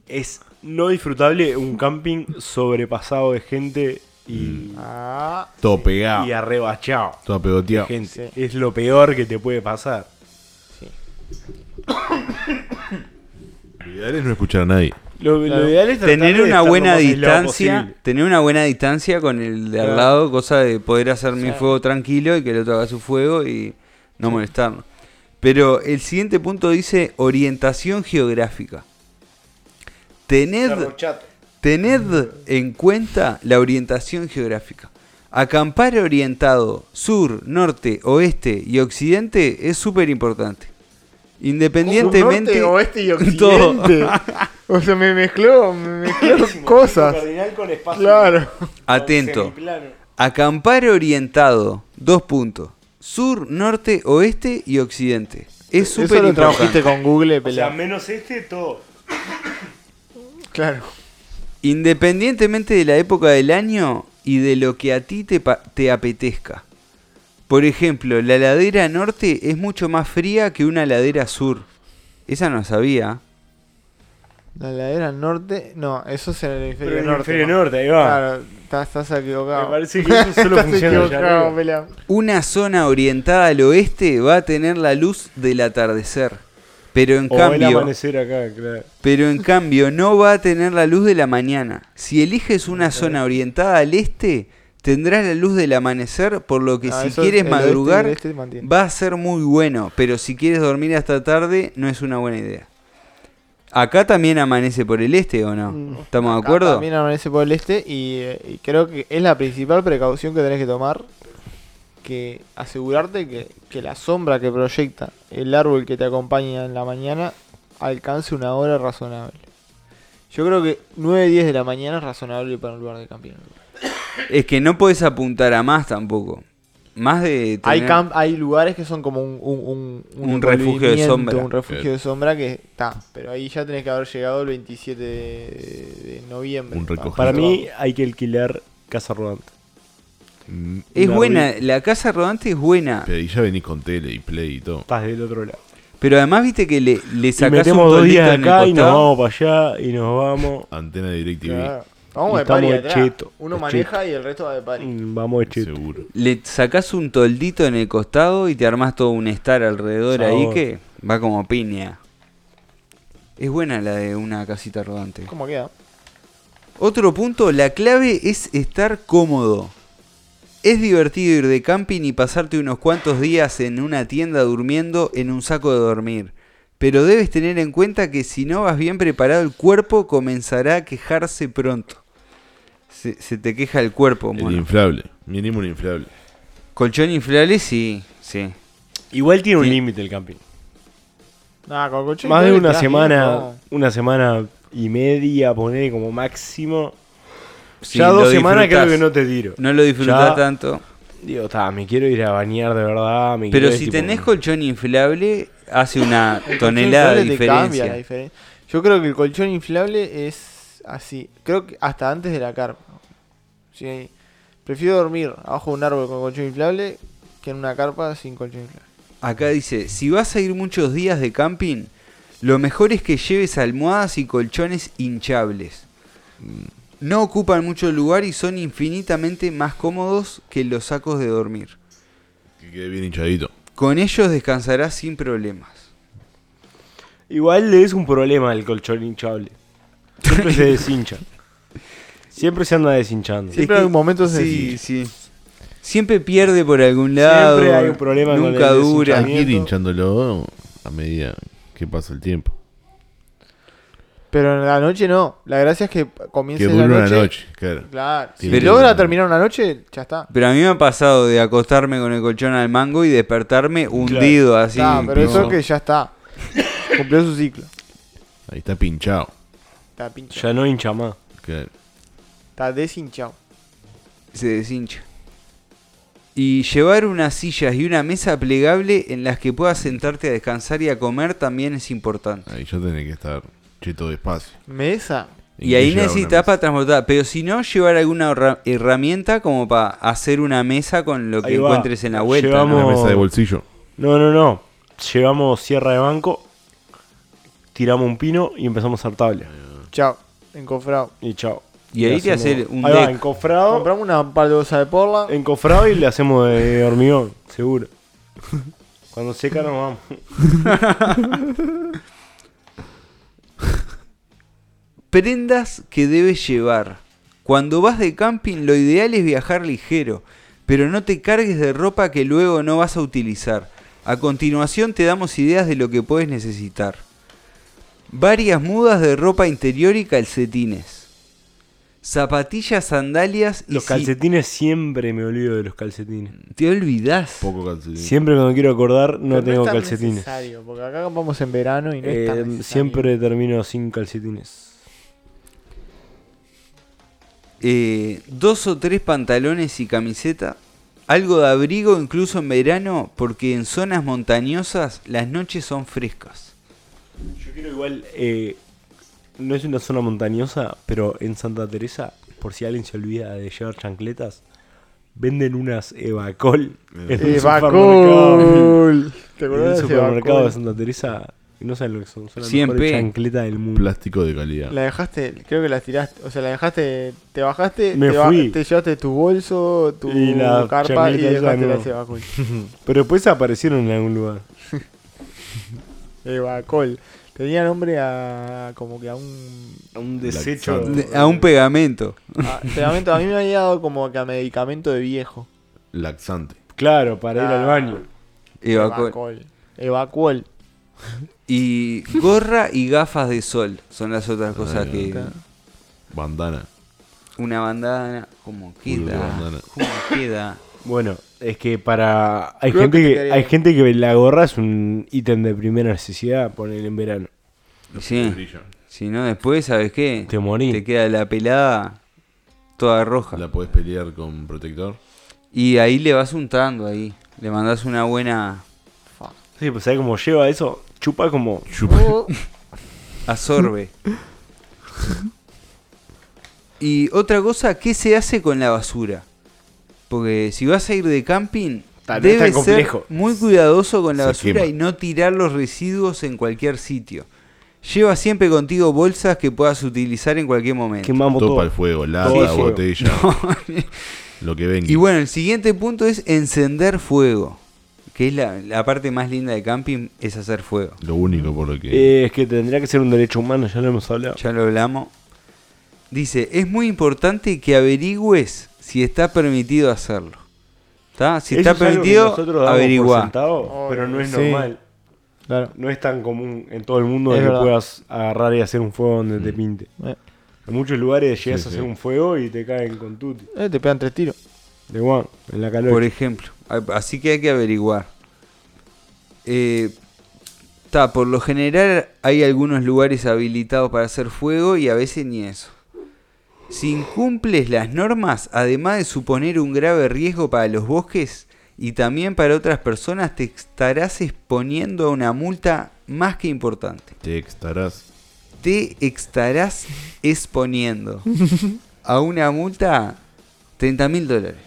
es no disfrutable un camping sobrepasado de gente y, Ah, Todo pegado. y arrebachado. Todo pegoteado. Gente. Sí. Es lo peor que te puede pasar. sí. Lo ideal es no escuchar a nadie. Lo, lo Claro. ideal es tratar tener una buena distancia, tener una buena distancia con el de al lado, cosa de poder hacer mi fuego tranquilo y que el otro haga su fuego y no molestarnos. Pero el siguiente punto dice orientación geográfica. Tened, tened en cuenta la orientación geográfica. Acampar orientado sur, norte, oeste y occidente es súper importante. Independientemente... Norte, oeste y occidente. Todo. o sea, me mezcló, me mezcló cosas. Cardinal con espacio. Claro. Atento. Acampar orientado, dos puntos. Sur, norte, oeste y occidente. Es Eso súper lo trabajiste importante. con Google, O sea, menos este, todo. Claro. Independientemente de la época del año y de lo que a ti te, pa- te apetezca. Por ejemplo, la ladera norte es mucho más fría que una ladera sur. Esa no sabía. La ladera norte. No, eso es en el hemisferio Pero en el norte. hemisferio ¿no? norte, ahí va. Claro, estás, estás equivocado. Me parece que eso solo Estás funciona allá equivocado, arriba. pelado. Una zona orientada al oeste va a tener la luz del atardecer. Pero en O el cambio... amanecer acá, claro. Pero en cambio no va a tener la luz de la mañana. Si eliges una zona orientada al este, tendrás la luz del amanecer, por lo que Ah, si eso quieres el oeste y el madrugar este mantiene. va a ser muy bueno, pero si quieres dormir hasta tarde no es una buena idea. Acá también amanece por el este o no? Mm. ¿Estamos de acuerdo? También amanece por el este y, eh, y creo que es la principal precaución que tenés que tomar. Que asegurarte que, que la sombra que proyecta el árbol que te acompaña en la mañana alcance una hora razonable. Yo creo que 9-10 de la mañana es razonable para un lugar de camping. Es que no puedes apuntar a más tampoco. Más de Hay, camp- hay lugares que son como un, un, un, Un refugio de sombra. Un refugio de sombra que está. Pero ahí ya tenés que haber llegado el 27 de, de noviembre. Un. Para mí hay que alquilar casa rodante. Es buena, la casa rodante es buena. Pero ahí ya venís con tele y play y todo. Estás del otro lado. Pero además viste que le, le Y sacás un metemos dos toldito días acá y nos vamos para allá y nos vamos. Antena de DirecTV. Claro. Vamos de pari estamos de atrás. cheto, Uno maneja y el resto va de pari. Mm, Vamos de cheto. Seguro. Le sacás un toldito en el costado y te armás todo un estar alrededor ahí que va como piña. Es buena la de una casita rodante. ¿Cómo queda? Otro punto, la clave es estar cómodo. Es divertido ir de camping y pasarte unos cuantos días en una tienda durmiendo en un saco de dormir. Pero debes tener en cuenta que si no vas bien preparado el cuerpo comenzará a quejarse pronto. Se, se te queja el cuerpo, El mono. inflable. Mínimo un inflable. Colchón inflable, sí, sí. Igual tiene un Sí. límite el camping. Nah, con colchón Más de inflable una te das semana, bien, una semana y media, poner como máximo. Sí, ya lo dos semanas creo disfrutás. que no te tiro. No lo disfrutás Ya- tanto. Digo, está, me quiero ir a bañar de verdad. me Pero quiero ir, si tipo, tenés colchón inflable, hace una El colchón tonelada de inflable te cambia la diferencia. Yo creo que el colchón inflable es así. Creo que hasta antes de la carpa. Sí, Prefiero dormir abajo de un árbol con colchón inflable que en una carpa sin colchón inflable. Acá dice, si vas a ir muchos días de camping, lo mejor es que lleves almohadas y colchones hinchables. No ocupan mucho lugar y son infinitamente más cómodos que los sacos de dormir. Que quede bien hinchadito. Con ellos descansarás sin problemas. Igual es un problema el colchón hinchable. Siempre se deshincha. Siempre se anda deshinchando. Siempre Es que- hay momentos de sí, sí. Siempre pierde por algún lado. Siempre hay un problema con Nunca el dura. Hay que ir hinchándolo a medida que pasa el tiempo. Pero en la noche no. La gracia es que comience Que la dure una noche. noche, claro. Claro. Si que logra terminar una noche, ya está. Pero a mí me ha pasado de acostarme con el colchón al mango y despertarme hundido así. Está, pero eso es que ya está. Cumplió su ciclo. Ahí está pinchado. Está pinchado. Ya no hincha más. Claro. Está deshinchado. se deshincha. Y llevar unas sillas y una mesa plegable en las que puedas sentarte a descansar y a comer también es importante. Ahí ya tenés que estar cheto despacio. Mesa. Y ahí necesitas para transportar, pero si no, llevar alguna herra- herramienta como para hacer una mesa con lo que encuentres en la vuelta. Llevamos- ¿no? Una mesa de bolsillo. No, no, no. Llevamos sierra de banco, tiramos un pino y empezamos a hacer tabla. Chao. Encofrado. Y chao. Y ahí te hacemos- hacer un Ahí va, deck. encofrado, Compramos una baldosa de porla. encofrado y le hacemos de hormigón, seguro. Cuando seca nos vamos. Prendas que debes llevar. Cuando vas de camping lo ideal es viajar ligero, pero no te cargues de ropa que luego no vas a utilizar. A continuación te damos ideas de lo que puedes necesitar. Varias mudas de ropa interior y calcetines. Zapatillas, sandalias y Los si- calcetines siempre me olvido de los calcetines. Te olvidas. Poco calcetín. Siempre cuando quiero acordar no Pero tengo es tan calcetines. necesario, porque acá vamos en verano y no es tan Eh, necesario. siempre termino sin calcetines. Eh, dos o tres pantalones y camiseta. Algo de abrigo incluso en verano porque en zonas montañosas las noches son frescas. Yo quiero igual, eh, no es una zona montañosa, pero en Santa Teresa, por si alguien se olvida de llevar chancletas, venden unas Evacol. en. Evacol. ¿Te En acordás de ese supermercado de? Santa Teresa, y no saben lo que son, son las 100p. mejores chancletas del mundo. Plástico de calidad. La dejaste, creo que las tiraste, o sea, la dejaste, te bajaste, Me te, ba- fui. te llevaste tu bolso, tu Y la carpa y chancleta dejaste no. las Evacol. Pero después aparecieron en algún lugar. Evacol. Tenía nombre a como que a un A un desecho. De- a un pegamento. a, pegamento, a mí me había dado como que a medicamento de viejo. Laxante. Claro, para ir al Ah. baño. Evacol. Evacol. Evacol. Y gorra y gafas de sol son las otras cosas que... Bandana. Una bandana, ¿cómo Culo de queda? bandana. ¿Cómo queda? Bueno, es que para. Hay Creo gente que hay gente que la gorra es un ítem de primera necesidad poner en verano. Sí. Si no, después, ¿sabes qué? Te morí. Te queda la pelada toda roja. La podés pelear con protector. Y ahí le vas untando ahí. Le mandás una buena Sí, pues ¿sabes cómo lleva eso? Chupa como. Chupa. Oh, absorbe. y otra cosa, ¿qué se hace con la basura? Porque si vas a ir de camping, no es tan ser muy cuidadoso con la Se basura quema. y no tirar los residuos en cualquier sitio. Lleva siempre contigo bolsas que puedas utilizar en cualquier momento. Quemamos Todo todo. para el fuego. Lata, Todo al fuego. botella. Lo que venga. Y bueno, el siguiente punto es encender fuego. Que es la, la parte más linda de camping, es hacer fuego. Lo único por lo que. Eh, es que tendría que ser un derecho humano, ya lo hemos hablado. Ya lo hablamos. Dice, es muy importante que averigües si está permitido hacerlo. ¿Está? Si Eso está es permitido, nosotros damos por averigua. sentado, Obvio, pero no es sí. normal. Claro. No es tan común en todo el mundo Es que verdad. puedas agarrar y hacer un fuego donde te Mm. pinte. Eh, En muchos lugares llegas Sí, a hacer sí. un fuego y te caen con tutti. eh, te pegan tres tiros. De guan, en la calor. Por ejemplo. Así que hay que averiguar. Eh, ta, por lo general hay algunos lugares habilitados para hacer fuego y a veces ni eso. Si incumples las normas, además de suponer un grave riesgo para los bosques y también para otras personas, te estarás exponiendo a una multa más que importante. Te estarás. Te estarás exponiendo a una multa 30 mil dólares.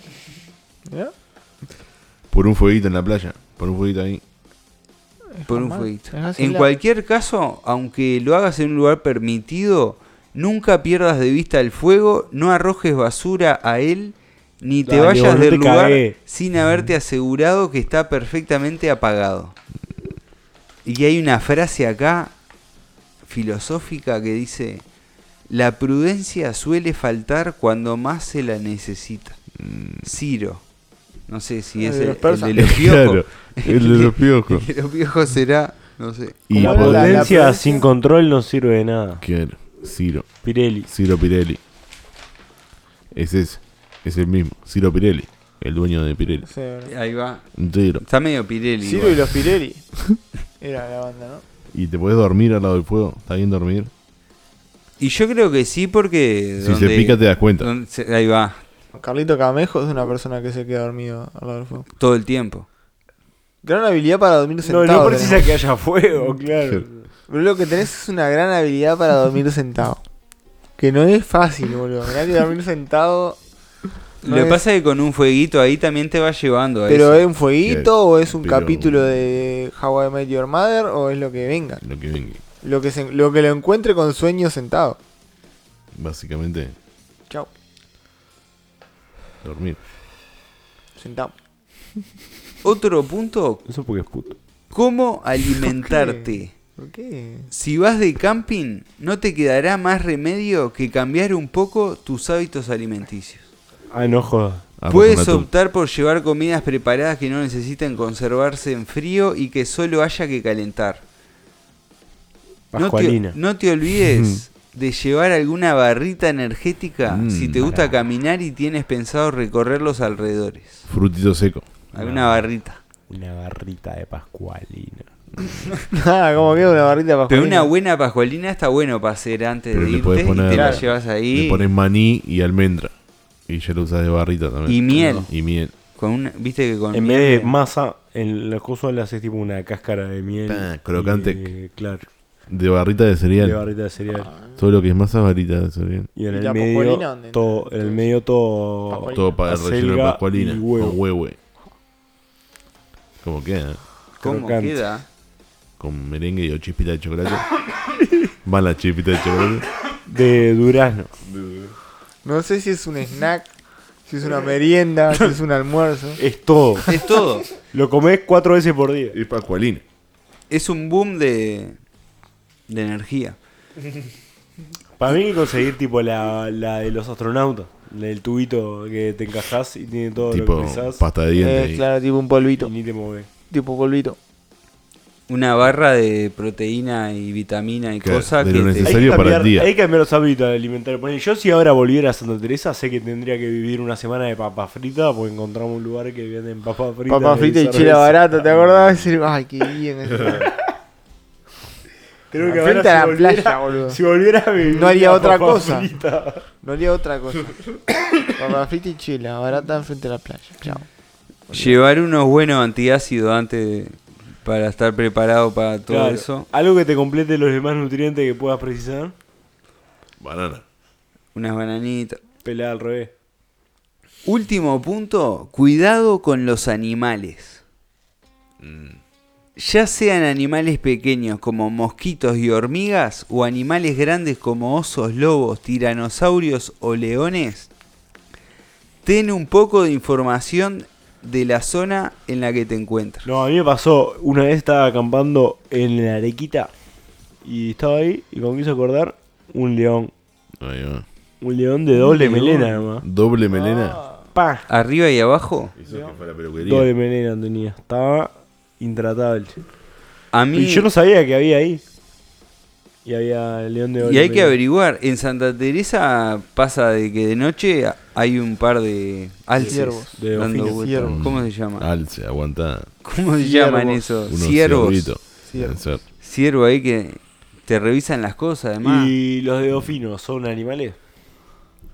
¿Ya? Por un fueguito en la playa. Por un fueguito ahí. Por un fueguito. En cualquier caso, aunque lo hagas en un lugar permitido, nunca pierdas de vista el fuego, no arrojes basura a él, ni te Dale, vayas del te lugar cagué. sin haberte asegurado que está perfectamente apagado. Y hay una frase acá filosófica que dice, la prudencia suele faltar cuando más se la necesita. Ciro. No sé si es el, de los piojos. Claro, el de los piojos. El de los piojos será, no sé. Y ¿Cómo La prudencia- sin control no sirve de nada. Claro, Ciro. Pirelli. Ciro Pirelli. Es ese. Es el mismo. Ciro Pirelli. El dueño de Pirelli. Sí. Ahí va. Ciro. Está medio Pirelli. Ciro igual. y los Pirelli. Era la banda, ¿no? Y te puedes dormir al lado del fuego. ¿Está bien dormir? Y yo creo que sí porque... Si se pica te das cuenta. donde se- ahí va, Carlito Camejo es una persona que se queda dormido al lado del fuego. todo el tiempo. Gran habilidad para dormir No, sentado. no precisa tenés. que haya fuego, claro. Pero lo que tenés es una gran habilidad para dormir sentado. Que no es fácil, boludo. Mirá que dormir sentado. no Lo que es- pasa es que con un fueguito ahí también te va llevando a Pero eso. es un fueguito Claro, o es un pero- capítulo de How I Met Your Mother o es lo que venga. Lo que venga. Lo que, se- lo que lo encuentre con sueño sentado. Básicamente, Chao. dormir. Sentado. Otro punto, Eso porque es puto. ¿cómo alimentarte? ¿Por qué? Si vas de camping, no te quedará más remedio que cambiar un poco tus hábitos alimenticios. Ah, no jodas. Arroz Puedes con atún. optar por llevar comidas preparadas que no necesiten conservarse en frío y que solo haya que calentar. No te, Pascualina. no te olvides de llevar alguna barrita energética Mm, si te gusta caminar y tienes pensado recorrer los alrededores. Frutito seco. Alguna barrita. Una barrita de Pascualina. Ah, como queda una barrita para Pero una buena pascualina está bueno para hacer antes Pero de le irte podés y te poner- la Claro. llevas ahí Le pones maní y almendra. Y ya lo usas de barrita también. y miel. Y miel. Con una, viste que con En miel vez de masa, en los cosos le haces tipo una cáscara de miel. Ah, crocante. y, claro. De barrita de De cereal. barrita de cereal. Todo lo que es masa es barrita de cereal. Y en ¿Y el la medio, pascualina dónde todo, en el medio todo. Pascualina. Todo para el relleno de Acelga pascualina. y huevo. Con huevo. ¿Cómo queda? ¿Cómo crocante. queda? Con merengue y o chispita de chocolate. Van las chispitas de chocolate. De durazno. No sé si es un snack, si es una merienda, si es un almuerzo. Es todo. Es todo. Lo comés cuatro veces por día. Es pascualina. es un boom de, de energía. Para mí hay que conseguir tipo la, la de los astronautas. El tubito que te encajás y tiene todo Tipo lo que precisás. pasta de dientes. Eh, claro, tipo un polvito. Y ni te mueves. Tipo polvito. Una barra de proteína y vitamina y Claro, cosas de que lo te- necesario. Hay que para el cambiar, día. Hay que cambiar los hábitos alimentarios. Ponele, Yo si ahora volviera a Santa Teresa sé que tendría que vivir una semana de papas fritas porque encontramos un lugar que venden papas fritas. Papa frita y cerveza. chela barata, ¿te acordás? Decir, Ay, qué bien. eso. Creo que Frente ahora a si la volviera- playa, boludo. Si volviera a vivir No haría otra papa cosa. frita. No haría otra cosa. Papa frita y chela, barata enfrente de la playa. Chao. Llevar unos buenos antiácidos antes de- para estar preparado para todo Claro, eso. Algo que te complete los demás nutrientes que puedas precisar. Banana. Unas bananitas. Pelada al revés. Último punto, cuidado con los animales. Ya sean animales pequeños como mosquitos y hormigas o animales grandes como osos, lobos, tiranosaurios o leones, ten un poco de información de la zona en la que te encuentras. No, a mí me pasó, una vez estaba acampando en la Arequita y estaba ahí y cuando quise acordar, un león. Ahí va. Un león de doble león. melena nomás. Doble melena. Pa. Arriba y abajo, Eso que fue la peluquería. Doble melena tenía. Estaba intratable. a mí... Y yo no sabía que había ahí. Y había el león de Y hay que averiguar, en Santa Teresa pasa de que de noche hay un par de alces Ciervos. De dando delfines. vueltas. Ciervos. ¿Cómo se llama? Alce, aguanta. ¿Cómo se Ciervos. llaman esos? Ciervos. Ciervos. Ciervo ahí que te revisan las cosas además. ¿Y los dedofinos son animales?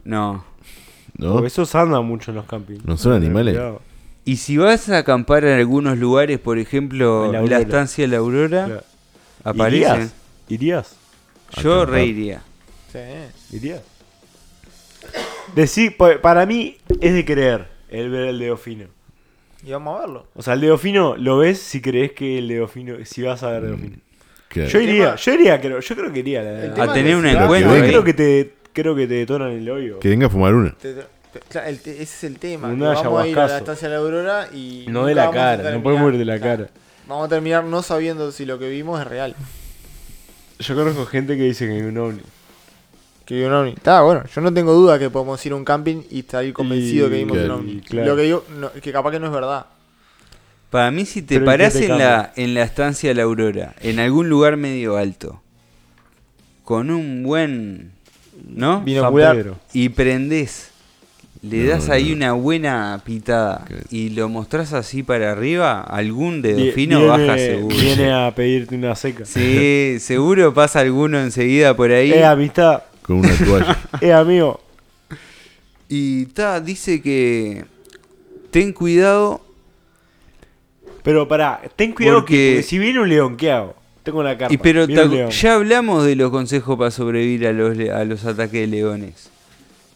No. ¿No? Porque esos andan mucho en los campings. ¿No son animales? Y si vas a acampar en algunos lugares, por ejemplo, En la estancia de la Aurora, Claro. aparecen. ¿Irías? Yo reiría. Sí. ¿Irías? Decí, pa- para mí es de creer el ver el dedo fino. Y vamos a verlo. O sea, el dedo fino lo ves si crees que el dedo fino, si vas a ver dedo fino. Yo iría, yo iría, creo, yo creo que iría. la- El A tener un encuentro creo que te creo que te detonan el oído. que venga a fumar una. Te- te- el ese es el tema. Que vamos a ir a la estancia de la Aurora y. No de la cara, no podemos ir de la claro, cara. Vamos a terminar no sabiendo si lo que vimos es real. Yo conozco gente que dice que hay un ovni. Que vio un ovni. Está bueno, yo no tengo duda que podemos ir a un camping y salir convencido Y- que vimos un ovni. claro. Lo que digo, no, que capaz que no es verdad. Para mí, si te Pero ¿en qué parás te en la, en la estancia de la Aurora, en algún lugar medio alto, con un buen. ¿No? Binocular. Y prendés, le No, das ahí no. una buena pitada y lo mostrás así para arriba, algún dedo Vi- fino viene- baja seguro. Viene a pedirte una seca. Sí, seguro pasa alguno enseguida por ahí. Eh, amistad. Con una toalla. Eh, amigo. Y ta, dice que ten cuidado Pero pará, ten cuidado Porque- que si viene un león, ¿qué hago? Tengo la carpa. Y pero ta- ya hablamos de los consejos para sobrevivir a los, a los ataques de leones.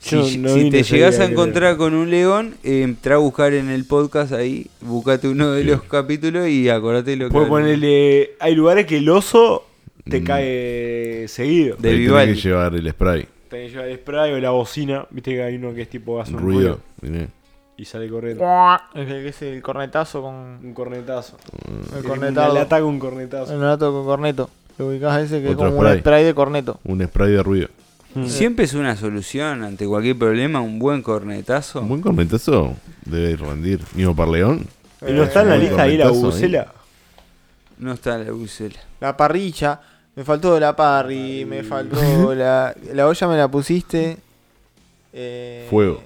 Si, no te llegas a encontrar con un león, eh, entra a buscar en el podcast ahí, buscate uno de Sí. los capítulos y acordate lo que Puedes ponerle. Hay lugares que el oso te Mm. cae seguido. De tenés que llevar el spray. Tenés que llevar el spray o la bocina. Viste que hay uno que es tipo hace un Ruido. Mirá. y sale corriendo. Es que es el cornetazo con. Un cornetazo. El Le cornetado. ataca un cornetazo. El nato con corneto. Lo ubicás ese que es Otro como un spray de corneto. Un spray de ruido. Mm. Siempre es una solución ante cualquier problema, un buen cornetazo. Un buen cornetazo debe rendir. Mismo para León. ¿Y no está en la Un lista ahí la bucela? No está la bucela. La parrilla. Me faltó la parry, me faltó la. La olla me la pusiste. eh, Fuego.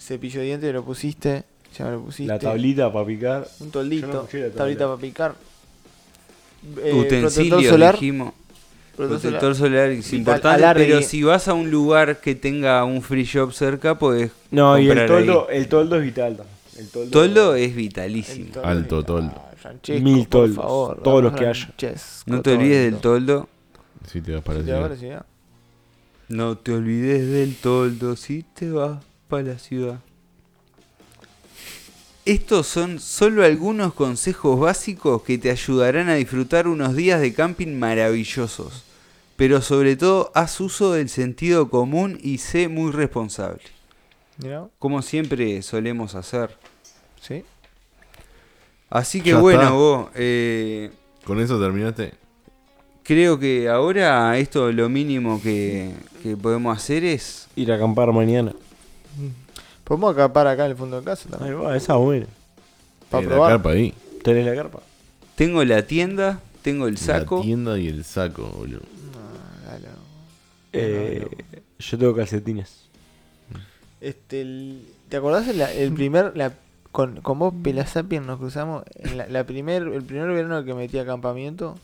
Cepillo de dientes lo pusiste. Ya me lo pusiste. La tablita para picar. Un toldito. no tablita. tablita para picar. Eh, solar. dijimos. Protector solar. Protector solar es importante, pero si vas a un lugar que tenga un free shop cerca, pues No, y el toldo, ahí. el toldo es vital. también. El toldo, Toldo es vitalísimo. toldo Alto es- toldo. Ah, Francesco, Mil por toldos, favor, todos los que haya. Francesco, No te olvides del toldo. Si te vas para ¿Te allá. va la ciudad? No te olvides del toldo si te vas para la ciudad. Estos son solo algunos consejos básicos que te ayudarán a disfrutar unos días de camping maravillosos. Pero sobre todo, haz uso del sentido común y sé muy responsable. Como siempre solemos hacer. sí. Así que Ya bueno, está. vos, eh, ¿Con eso terminaste? creo que ahora esto lo mínimo que, que podemos hacer es... Ir a acampar mañana. Podemos acampar acá en el fondo de casa Ahí también. va, esa es buena. Para Eh, la probar. carpa ahí. ¿Tenés la carpa? Tengo la tienda, tengo el saco. La tienda y el saco, boludo. No. Eh, yo tengo calcetines. Este, el- ¿Te acordás el, el primer, la, con, con vos Pelasapien nos cruzamos, en la, la primer, el primer verano que metí a campamento?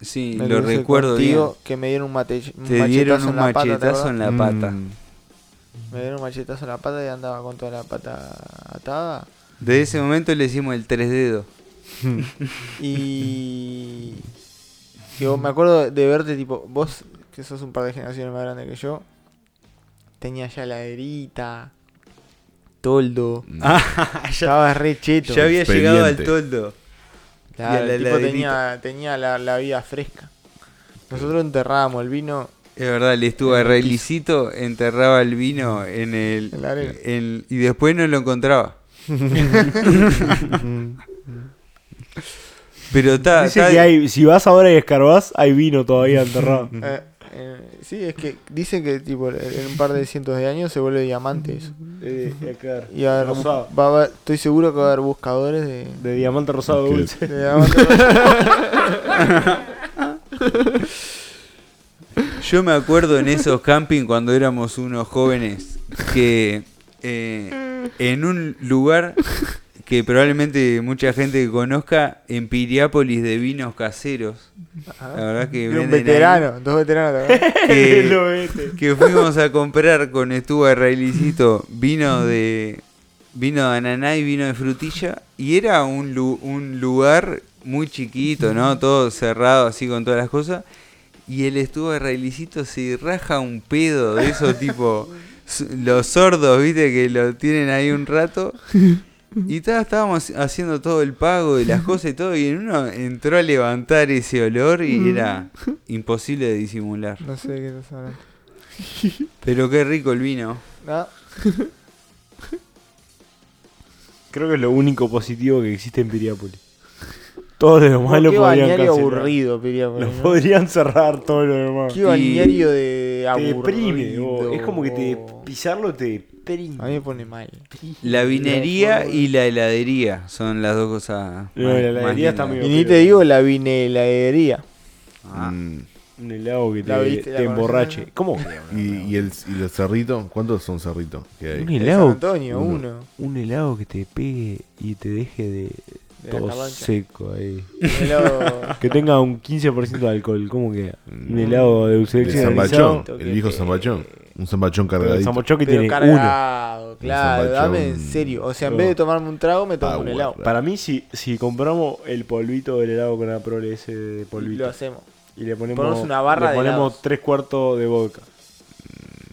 Sí, me lo recuerdo bien. Que me dieron un, mate, un Te dieron machetazo un en la pata, ¿te machetazo en la pata. Mm. Me dieron un machetazo en la pata y andaba con toda la pata atada. Desde ese momento le hicimos el tres dedos. Y. vos- me acuerdo de verte, tipo, vos, que sos un par de generaciones más grande que yo, tenías ya laderita, toldo, Mm. estabas re cheto. Ya había Expediente. llegado al toldo. La el tipo tenía, tenía la, la vida fresca. Nosotros enterrábamos el vino. Es verdad, le estuvo el Relicito, enterraba el vino en el. En la arena. en- y después no lo encontraba. Pero está. Dice que hay, si vas ahora y escarbás, hay vino todavía enterrado. Sí, es que dicen que tipo en un par de cientos de años se vuelve diamante eso. Eh, eh, claro. Y va a haber- Rosado. va a haber- estoy seguro que va a haber buscadores de, De diamante rosado dulce. de diamante. Yo me acuerdo en esos camping cuando éramos unos jóvenes que eh, en un lugar que probablemente mucha gente conozca, en Piriápolis de vinos caseros. La verdad que Y un ahí, veterano, dos veteranos. que, que fuimos a comprar con estuvo Israelicito vino de vino de ananá y vino de frutilla y era un, lu- un lugar muy chiquito, ¿no? Todo cerrado así con todas las cosas y el estuvo Israelicito se raja un pedo de esos tipo los sordos, viste, que lo tienen ahí un rato. Y ta- estábamos haciendo todo el pago de las cosas y todo, y en uno entró a levantar ese olor y era imposible de disimular. No sé de qué estás hablando. Pero qué rico el vino. Ah, Creo que es lo único positivo que existe en Piriápolis. Todo lo demás lo qué podrían balneario cancelar. aburrido, Piriápolis, Lo ¿no? podrían cerrar todo lo demás. Qué balneario de Te aburrido. deprime, vos. es como que te pisarlo te deprime. A mí me pone mal. La vinería y la heladería son las dos cosas. No, más- la heladería está medio- Y ni te digo la vineladería. Ah, Mm, Un helado que te, viste, te emborrache. ¿Cómo? ¿Y, y, el, ¿Y los cerritos? ¿Cuántos son cerritos Un San helado. Antonio, Uno. uno. Un helado que te pegue y te deje de, De la todo cabancha. seco ahí. Un helado- Que tenga un 15% de alcohol. ¿Cómo queda? Un helado de dulce de El zambachón, el viejo zambachón. Un zambachón cargadito. zambochón que Pero tiene uno. cargado, claro, zambachón. dame en serio. O sea, en vez de tomarme un trago, me tomo un helado. Para mí, si, si compramos el polvito del helado con Aprole ese de Y polvito lo hacemos. y le ponemos, Ponemos una barra le ponemos tres cuartos de vodka.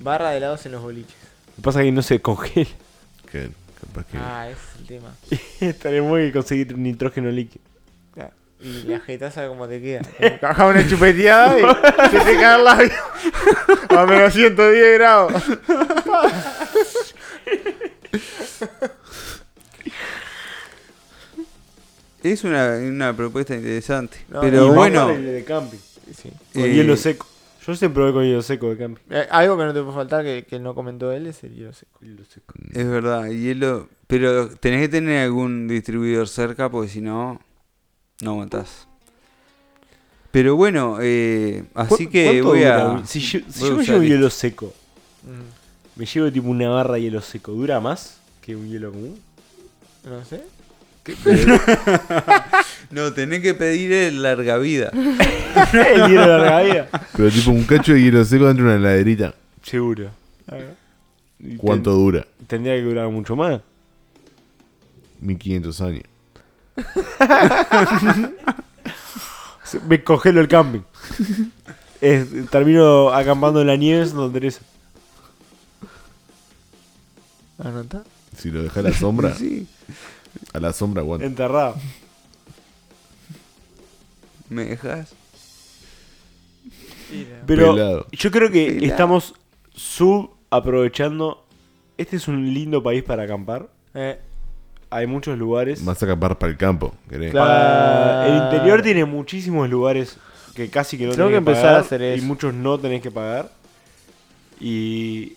Barra de helados en los boliches. Lo que pasa es que no se congela. Que capaz que. Ah, es tema. Tenemos que conseguir nitrógeno líquido. Y la jetaza como te queda. Caja una chupeteada y se te cae el labio. A menos 110 grados. Es una, una propuesta interesante. No, Pero y bueno, el de camping. Sí. Con Eh, hielo seco. Yo siempre voy con hielo seco de camping. Eh, algo que no te puede faltar que, que no comentó él es el hielo seco. Hielo seco. es verdad, hielo. Pero tenés que tener algún distribuidor cerca porque si no, no aguantás. Pero bueno, eh, así ¿Cu- que voy dura a. Si yo, si me llevo esto. hielo seco, Mm, me llevo tipo una barra de hielo seco, ¿dura más que un hielo común? No sé. No, tenés que pedir el larga vida. el hielo de larga vida. Pero tipo un cacho de hielo seco dentro de una heladerita. Seguro. ¿Cuánto dura? ten- tendría que durar mucho más. 1500 años. Me congelo el camping. Es- termino acampando en la nieve en Santa Teresa. ¿Anota? Si lo dejas a la sombra, Sí, a la sombra aguanta. Enterrado. ¿me dejas? Pero Pelado. yo creo que Pelado. estamos subaprovechando. Este es un lindo país para acampar. Eh, Hay muchos lugares. Vas a acampar para el campo, ¿querés? Claro. Para- el interior tiene muchísimos lugares que casi que no Tengo tenés que que empezar a pagar, hacer Y eso. muchos no tenés que pagar. Y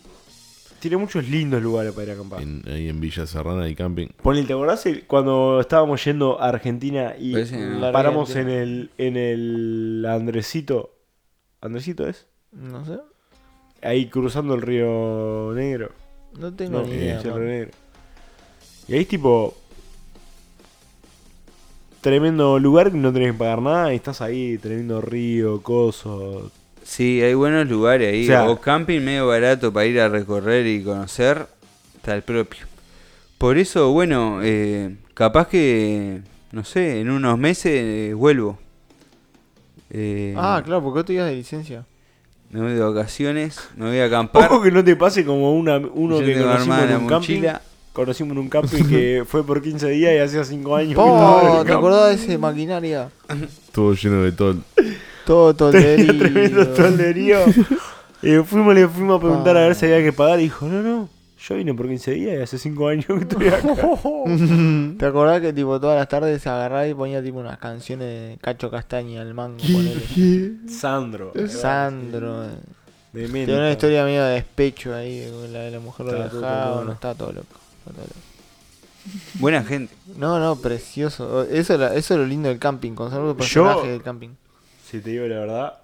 tiene muchos lindos lugares para ir a acampar. En- ahí en Villa Serrana hay camping. Ponle, ¿te acordás el- cuando estábamos yendo a Argentina y no. paramos en el, en el Andresito? ¿Andresito es? no sé. Ahí cruzando el río Negro. No tengo No, ni idea. el río Negro. Y ahí es tipo. Tremendo lugar que no tenés que pagar nada y estás ahí, tremendo río, coso. Sí, hay buenos lugares ahí. O sea- o camping medio barato para ir a recorrer y conocer. Está el propio. Por eso, bueno, eh, capaz que, no sé, en unos meses eh, vuelvo. Eh, Ah, claro, porque otro día de licencia. Me voy de vacaciones, me voy a acampar. Ojo que no te pase como una, uno yo que tengo armada en un camping. Conocimos en un camping que fue por 15 días y hacía 5 años. Oh, ¿te acordás de ese maquinaria? Todo lleno de todo. Todo Tenía tremendo tolderío. tolderío. Y fuimos, le fuimos a preguntar a ver Ah. si había que pagar y dijo, no, no, yo vine por 15 días y hace 5 años que estoy acá. ¿Te acordás que tipo todas las tardes se agarraba y ponía tipo unas canciones de Cacho Castaña al mango? ponele? Sandro. Sandro. eh. Tiene una historia medio de despecho ahí, con la de la mujer lo loco. no estaba todo loco. Buena gente. No, no, precioso. Eso, eso es lo lindo del camping, conservar el Yo- personaje del camping. Si te digo la verdad,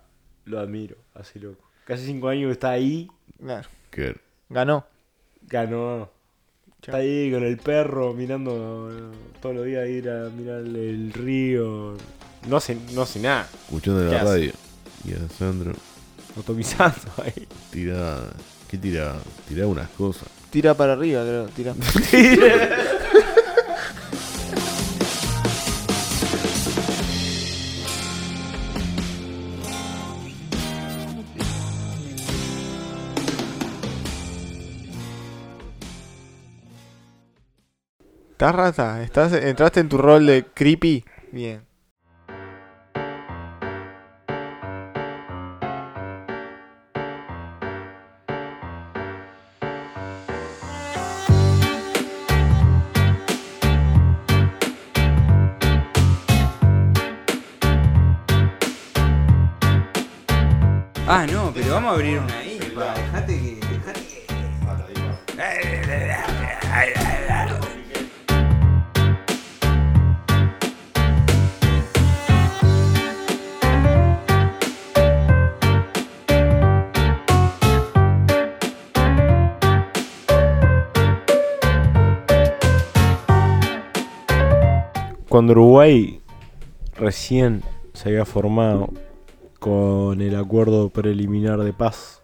lo admiro, así loco. Casi 5 años que está ahí, Claro, ganó. ganó. Está ahí con el perro mirando eh, todos los días ir a mirar el río. No hace, no hace nada, escuchando ¿Qué la hace? radio. Y a Sandro atomizando ahí. tira. ¿Qué tira? Tira unas cosas. Tira para arriba, creo. Tira. ¿Estás rata? ¿Estás, ¿Entraste en tu rol de creepy? Bien. Abrir una ahí. pa, Dejate que. Dejate que. Cuando Uruguay recién se había formado con el acuerdo preliminar de paz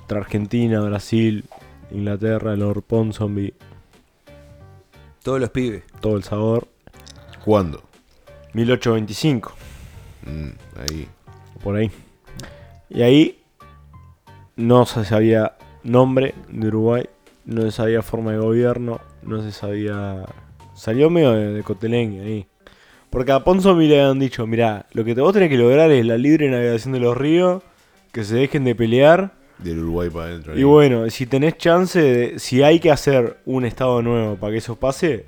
entre Argentina, Brasil, Inglaterra, Lord Ponsonby, Todos los pibes. todo el sabor, ¿Cuándo? 1825, Mm, ahí. por ahí. Y ahí no se sabía nombre de Uruguay, no se sabía forma de gobierno, no se sabía... Salió medio de, de cotelengue ahí. Porque a Ponsonby le habían dicho, mirá, lo que vos tenés que lograr es la libre navegación de los ríos, que se dejen de pelear. Del Uruguay para adentro. ahí. Y bueno, si tenés chance, de- si hay que hacer un estado nuevo para que eso pase,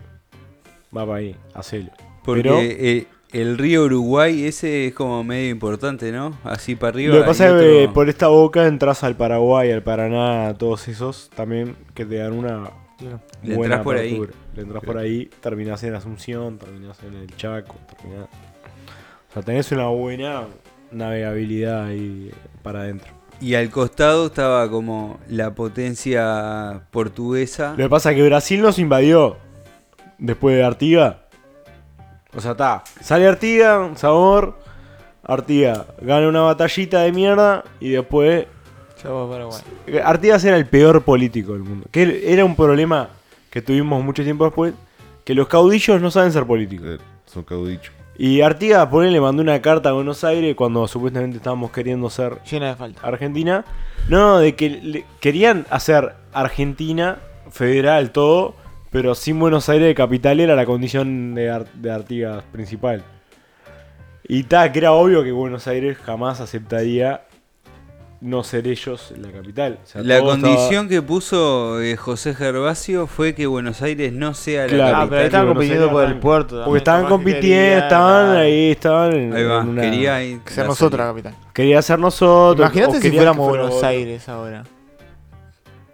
va para ahí, hacelo. Porque Pero- eh, el río Uruguay, ese es como medio importante, ¿no? Así para arriba. Lo que pasa es que otro- por esta boca entras al Paraguay, al Paraná, a todos esos también que te dan una Le buena entrás por ahí. Le entras por ahí, terminás en Asunción, terminás en el Chaco, terminás... O sea, tenés una buena navegabilidad ahí para adentro. Y al costado estaba como la potencia portuguesa. Lo que pasa es que Brasil nos invadió después de Artiga. O sea, está. Sale Artiga, sabor. Artiga gana una batallita de mierda y después. Ya va Paraguay. Artigas era el peor político del mundo. Que era un problema que tuvimos mucho tiempo después. Que los caudillos no saben ser políticos. Eh, Son caudichos. Y Artigas, por él, le mandó una carta a Buenos Aires cuando supuestamente estábamos queriendo ser Llena de falta. Argentina. No, de que le- querían hacer Argentina federal todo, pero sin Buenos Aires de capital era la condición de, Ar- de Artigas principal. Y ta, que era obvio que Buenos Aires jamás aceptaría no ser ellos la capital. O sea, La estaba- condición que puso eh, José Gervasio fue que Buenos Aires no sea la Claro. Ah, capital. pero ahí estaban compitiendo por el puerto. también, Porque estaban compitiendo, estaban ah, ahí, estaban en, Ahí va, en una- quería la salida. capital. Quería ser nosotros. Imagínate si fuéramos Buenos otro. Aires ahora.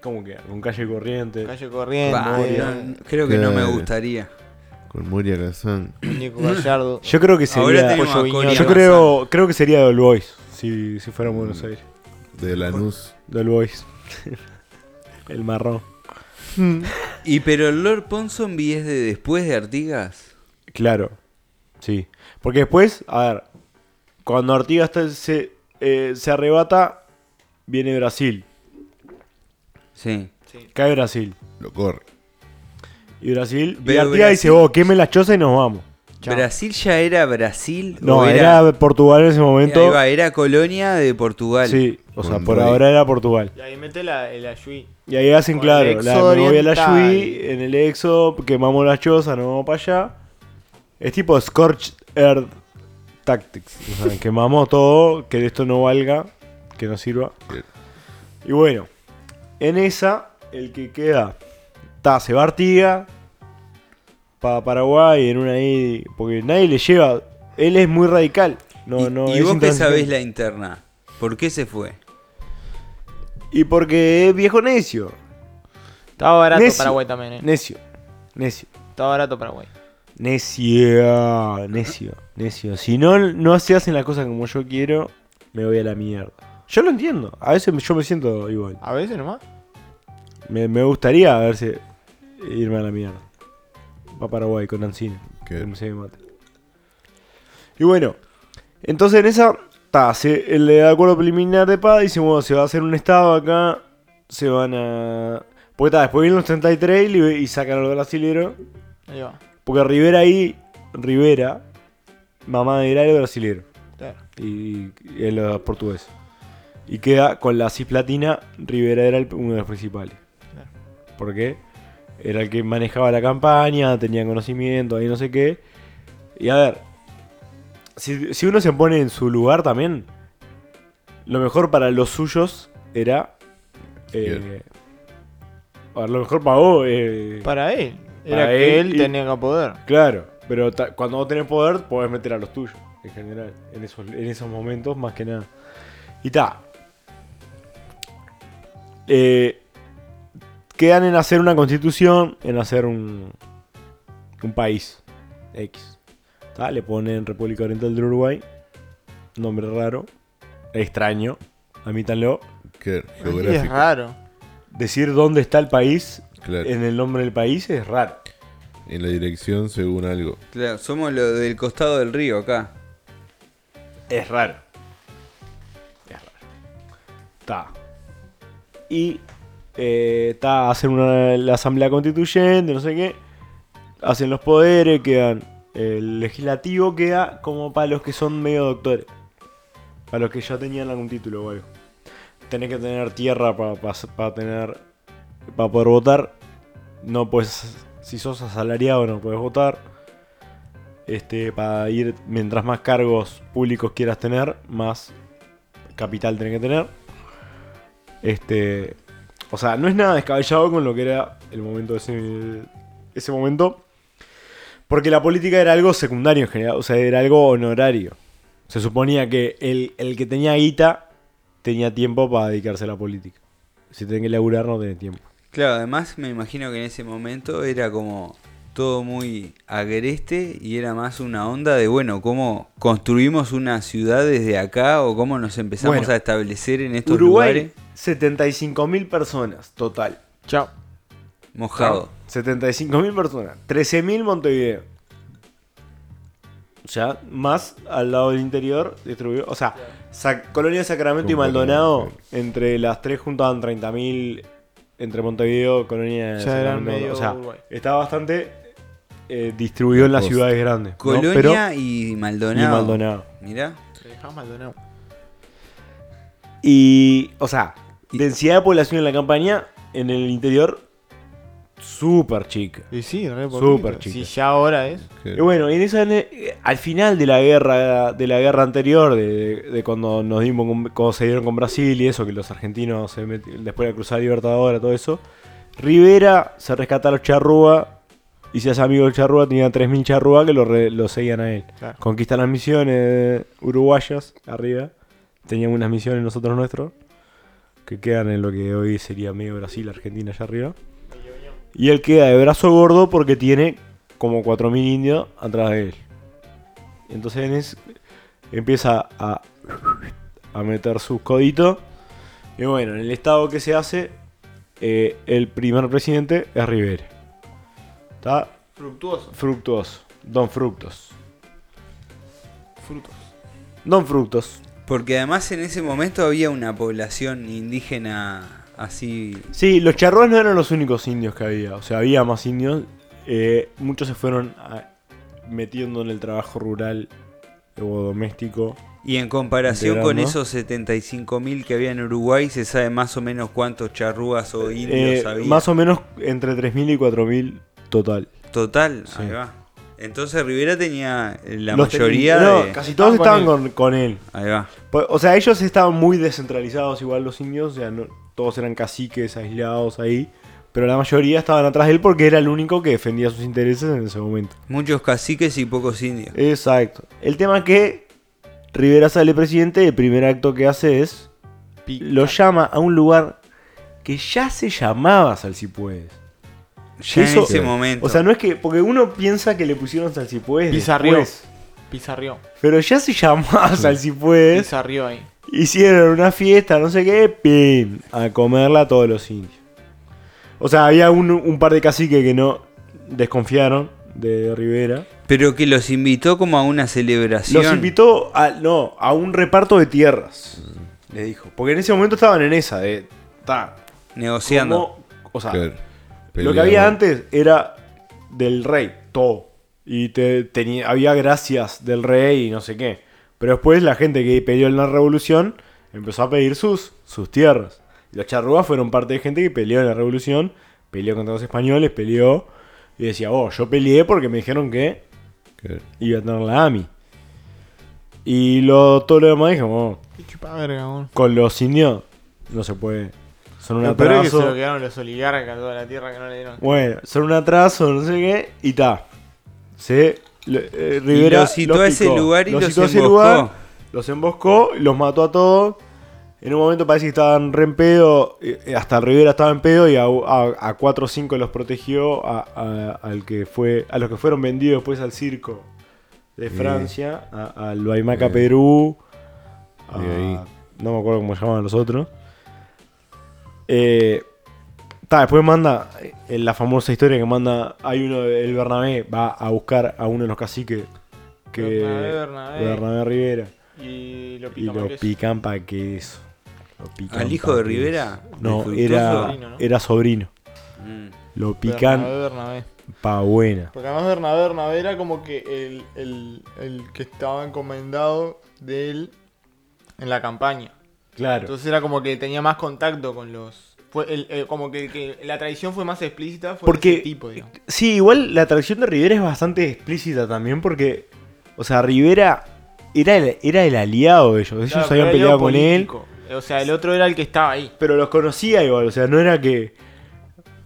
¿Cómo que? Con calle corriente. Calle corriente, Bah, no, creo que no me gustaría. Con Moria Kazán. Muñeco Gallardo. Yo creo que sería. Yo creo, creo que sería de All Boys. Si, si fuera en Buenos Mm. Aires. De Lanús. De All Boys. El marrón. Y pero el Lord Ponsonby es de después de Artigas. Claro. Sí. Porque después, a ver. Cuando Artigas se, eh, se arrebata, viene Brasil. Sí. Cae Brasil. Lo corre. Y Brasil. y Artigas dice: Vos, quemen las chozas y nos vamos. Chao. ¿Brasil ya era Brasil? No, o era, Portugal en ese momento. Era colonia de Portugal. Sí, o sea, por ahora era Portugal. Y ahí mete la, el Ayuí. Y ahí hacen Con claro, la, me voy a la oriental. Yui, en el exo, quemamos las chozas, nos vamos para allá. Es tipo Scorched Earth Tactics. O sea, quemamos todo, que esto no valga, que no sirva. Bien. Y bueno, en esa, el que queda, está, se va Artiga para Paraguay, en una ahí, porque nadie le lleva, él es muy radical. No, y no, y vos que intransigente. sabés la interna, ¿por qué se fue? Y porque es viejo necio, Estaba barato Necio. Paraguay también, eh. necio, necio. Estaba barato Paraguay. Necio, necio, necio. Si no, no se hacen las cosas como yo quiero, me voy a la mierda. Yo lo entiendo. A veces yo me siento igual. A veces nomás. Me, me gustaría a ver si irme a la mierda. Va a Paraguay con Ancina. Que se me mate. Y bueno, entonces en esa, ta, se, el de acuerdo preliminar de paz dice, bueno, se va a hacer un estado acá, se van a... Porque ta, después vienen los 33 y, y sacan a los brasileros. Ahí va. Porque Rivera ahí, Rivera, mamá de era el brasilero Claro. y, y él los portugués. Y queda con la cisplatina, Rivera era el- uno de los principales. Claro. ¿Por qué? Era el que manejaba la campaña, tenía conocimiento, ahí no sé qué. Y a ver, si, si uno se pone en su lugar también, lo mejor para los suyos era... eh, a ver, lo mejor pagó... eh, Para él. Era Para que él tenía que poder. Claro, pero ta- cuando vos tenés poder, podés meter a los tuyos, en general, en esos, en esos momentos más que nada. Y ta. Eh, quedan en hacer una constitución, en hacer un, un país X. Ta, Le ponen República Oriental del Uruguay, nombre raro, extraño, admítanlo. Que Es geográfico. raro. Decir dónde está el país Claro. en el nombre del país es raro. En la dirección según algo. Claro, somos lo del costado del río acá. Es raro. Es raro. Está. Y está hacen una, la asamblea constituyente, no sé qué. Hacen los poderes, quedan. El legislativo queda como para los que son medio doctores. Para los que ya tenían algún título o algo. Tenés que tener tierra para tener. Para poder votar. No puedes. Si sos asalariado no puedes votar. Este, para ir, mientras más cargos públicos quieras tener, más capital tenés que tener. Este, o sea, no es nada descabellado con lo que era el momento de ese, ese momento. Porque la política era algo secundario en general, o sea, era algo honorario. Se suponía que el, el que tenía guita tenía tiempo para dedicarse a la política. Si tenés que laburar, no tenés tiempo. Claro, además me imagino que en ese momento era como todo muy agreste y era más una onda de, bueno, cómo construimos una ciudad desde acá o cómo nos empezamos Bueno, a establecer en estos Uruguay, lugares 75.000 personas total. Chao. mojado. 75.000 personas. 13.000 Montevideo. O sea, más al lado del interior distribuido. O sea, Sa- Colonia de Sacramento y Maldonado, entre las tres juntaban 30.000. Entre Montevideo, Colonia Sacramento. medio o sea, Uruguay. estaba bastante eh, distribuido en las Costa. ciudades grandes. ¿no? Colonia Pero- y y Maldonado. Maldonado. Mirá. Maldonado. Y, o sea, densidad de población en la campaña, en el interior, súper chica. Y sí, re poquito. Súper chica. Si ya ahora es. Y bueno, en esa, al final de la guerra de la guerra anterior, de, de cuando nos dimos con- cuando se dieron con Brasil y eso, que los argentinos se meti- después de la cruzada libertadora, todo eso, Rivera se rescata a los charrúa y se hace amigo del charrúa, tenía 3.000 charrúa que lo, re- lo seguían a él. Claro. Conquistan las misiones uruguayas arriba, teníamos unas misiones nosotros nuestros, que quedan en lo que hoy sería medio Brasil, Argentina allá arriba. Y él queda de brazo gordo porque tiene como 4.000 indios atrás de él. Entonces en es- empieza a, a meter sus coditos. Y bueno, en el estado que se hace, eh, el primer presidente es Rivera. Está Fructuoso. fructuoso. Don Fructos. Frutos. Don Fructos. Porque además en ese momento había una población indígena así. Sí, los charrúas no eran los únicos indios que había. O sea, había más indios. Eh, muchos se fueron a- metiendo en el trabajo rural o doméstico. Y en comparación con esos 75.000 que había en Uruguay, se sabe más o menos cuántos charrúas o indios Eh, había. más o menos entre 3.000 y 4.000 total. Total, Sí. ahí va. Entonces Rivera tenía la Los mayoría ten- no, de... casi todos Estaban estaban con con, con él. Ahí va. O sea, ellos estaban muy descentralizados igual los indios. O sea, no- todos eran caciques aislados ahí. Pero la mayoría estaban atrás de él porque era el único que defendía sus intereses en ese momento. Muchos caciques y pocos indios. Exacto. El tema es que Rivera sale presidente y el primer acto que hace es lo llama a un lugar que ya se llamaba Salsipuedes. Ya Eso- en ese momento. O sea, no es que. Porque uno piensa que le pusieron Salsipuedes. Pizarrió. después, Pizarrió. Pero ya se llamaba Salsipuedes. Pizarrió ahí. Hicieron una fiesta, no sé qué, ¡pim! A comerla a todos los indios. O sea, había un, un par de caciques que no desconfiaron de Rivera. Pero que los invitó como a una celebración. Los invitó a, no, a un reparto de tierras. Le dijo. Porque en ese momento estaban en esa, de. Ta, negociando. O sea, Claro. Lo que había antes era del rey, todo. Y te, tenía, había gracias del rey y no sé qué. Pero después la gente que peleó en la revolución empezó a pedir sus, sus tierras. Y los charrúas fueron parte de gente que peleó en la revolución, peleó contra los españoles, peleó. Y decía, oh, yo peleé porque me dijeron que Que- iba a tener la AMI. Y lo, todo lo demás dije, oh, Qué con los indios no se puede. Son un Lo peor es que se atraso. lo quedaron los oligarcas toda la tierra que no le dieron. Bueno, son un atraso, no sé qué, y ta. Se, eh, Y Rivera los citó a ese lugar y los, citó a ese emboscó. lugar, los emboscó, los mató a todos. En un momento parece que estaban re en pedo, eh, hasta Rivera estaba en pedo y a, a, a 4 o 5 los protegió a, a- al que fue, a los que fueron vendidos después al circo de. Francia, al Baimaca. Perú, Y no me acuerdo cómo se llamaban los otros. Eh, ta, después manda, eh, en la famosa historia que manda, hay uno, el Bernabé va a buscar a uno de los caciques que Bernabé, Bernabé. Bernabé Rivera Y lo y pica lo para pican pa' queso. Lo pican ¿Al hijo de. Rivera? No, ¿Del era sobrino, ¿no? era sobrino. Mm. Lo pican Bernabé, Bernabé. pa' buena. Porque además Bernabé, Bernabé era como que el, el, el que estaba encomendado de él en la campaña. Claro. Entonces era como que tenía más contacto con los... Fue el- el- como que, que la tradición fue más explícita. Fue Porque- ese tipo, digamos. Sí, igual la traición de Rivera es bastante explícita también porque, o sea, Rivera era el, era el aliado de ellos. Ellos Claro, habían peleado con él. O sea, el otro era el que estaba ahí. pero los conocía igual, o sea, no era que.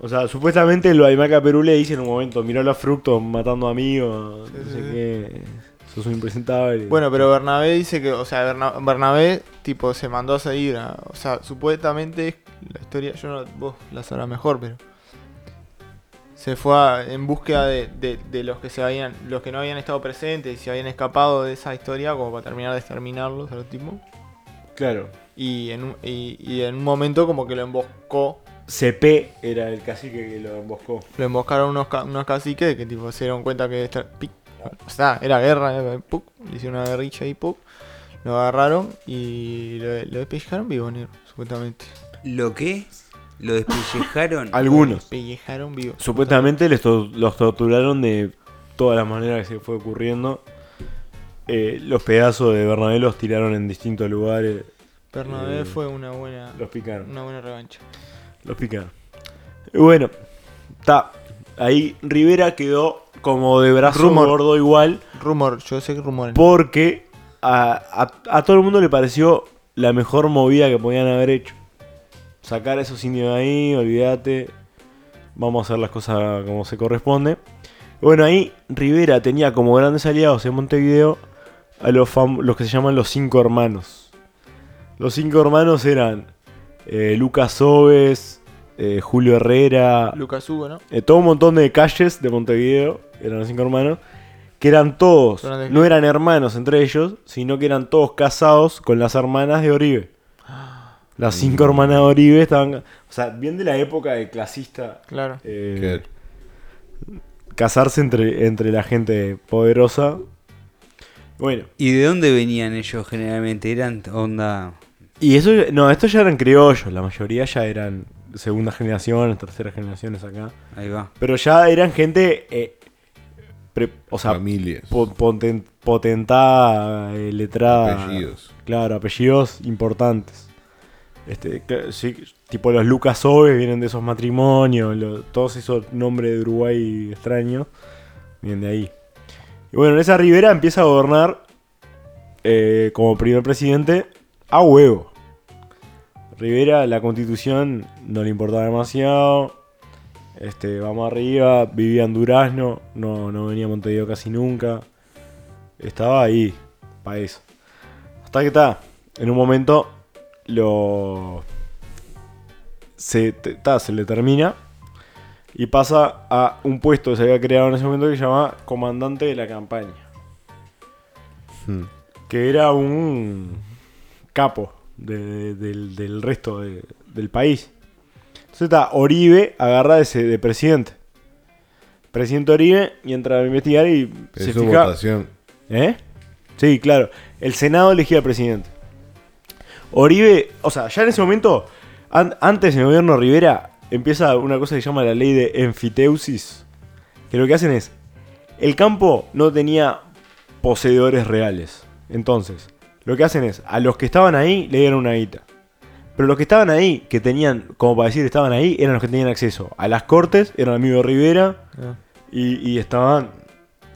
O sea, supuestamente el Baimaca Perú le dice en un momento: miró los frutos matando amigos, no Sí, sé sí, sí. qué. Sos un impresentable. Bueno, pero Bernabé dice que, o sea, Berna- Bernabé, tipo, se mandó a seguir. a- o sea, supuestamente la historia, yo no, vos la sabrás mejor, pero se fue a- en búsqueda de, de- de los que se habían, los que no habían estado presentes y se habían escapado de esa historia, como para terminar de exterminarlos a los tipos. Claro. Y en un, y, y en un momento como que lo emboscó, CP era el cacique que lo emboscó. lo emboscaron unos, ca- unos caciques que tipo se dieron cuenta que esta, pic, o sea, era guerra, eh, puc, le hicieron una guerrilla y puc, lo agarraron y lo, lo despellejaron vivo, negro, supuestamente. ¿Lo qué? ¿Lo despellejaron? Algunos. Despellejaron vivo. Supuestamente les to- los torturaron de todas las maneras que se fue ocurriendo. Eh, los pedazos de Bernabé los tiraron en distintos lugares. Bernabé Eh, fue una buena, Los picaron. una buena revancha. Los picaron. Y bueno, está. Ahí Rivera quedó como de brazo Rumor. gordo igual. Rumor, yo sé que rumores. Porque a, a- a todo el mundo le pareció la mejor movida que podían haber hecho. Sacar a esos indios de ahí, olvídate. Vamos a hacer las cosas como se corresponde. Bueno, ahí Rivera tenía como grandes aliados en Montevideo a los, los que se llaman los cinco hermanos. Los cinco hermanos eran eh, Lucas Sobes, eh, Julio Herrera, Lucas Hugo, ¿no? eh, todo un montón de calles de Montevideo, eran los cinco hermanos, que eran todos, no eran hermanos entre ellos, sino que eran todos casados con las hermanas de Oribe. Las cinco hermanas de Oribe estaban, o sea, bien de la época de clasista, Claro. eh, casarse entre, entre la gente poderosa. Bueno, ¿Y de dónde venían ellos generalmente? ¿Eran onda...? y eso, no, estos ya eran criollos, la mayoría ya eran segunda generación, tercera generaciones acá. Ahí va. Pero ya eran gente, eh, pre- o sea, Familias. po- poten- potentada, eh, letrada. apellidos. Claro, apellidos importantes. Este, que- sí, tipo los Lucas Ove vienen de esos matrimonios, lo- todos esos nombres de Uruguay extraños vienen de ahí. Y bueno, en esa Rivera empieza a gobernar eh, como primer presidente a huevo. Rivera, la constitución no le importaba demasiado. Este, vamos arriba, vivía en Durazno, no, no venía a Montevideo casi nunca. Estaba ahí, para eso. Hasta que está, en un momento lo. Se, ta, se le termina y pasa a un puesto que se había creado en ese momento que se llama comandante de la campaña. Hmm. Que era un capo de- de- del, del resto de- del país. Entonces está Oribe agarra de, ese, de presidente. Presidente Oribe y entra a investigar y se Eso fija. votación. ¿Eh? Sí, claro. El Senado elegía al presidente. Oribe, o sea, ya en ese momento, an- antes del gobierno Rivera, empieza una cosa que se llama la ley de enfiteusis. Que lo que hacen es, el campo no tenía poseedores reales. Entonces, lo que hacen es, a los que estaban ahí le dieron una guita. Pero los que estaban ahí, que tenían, como para decir, estaban ahí, eran los que tenían acceso a las cortes, eran amigos de Rivera Ah. y, y estaban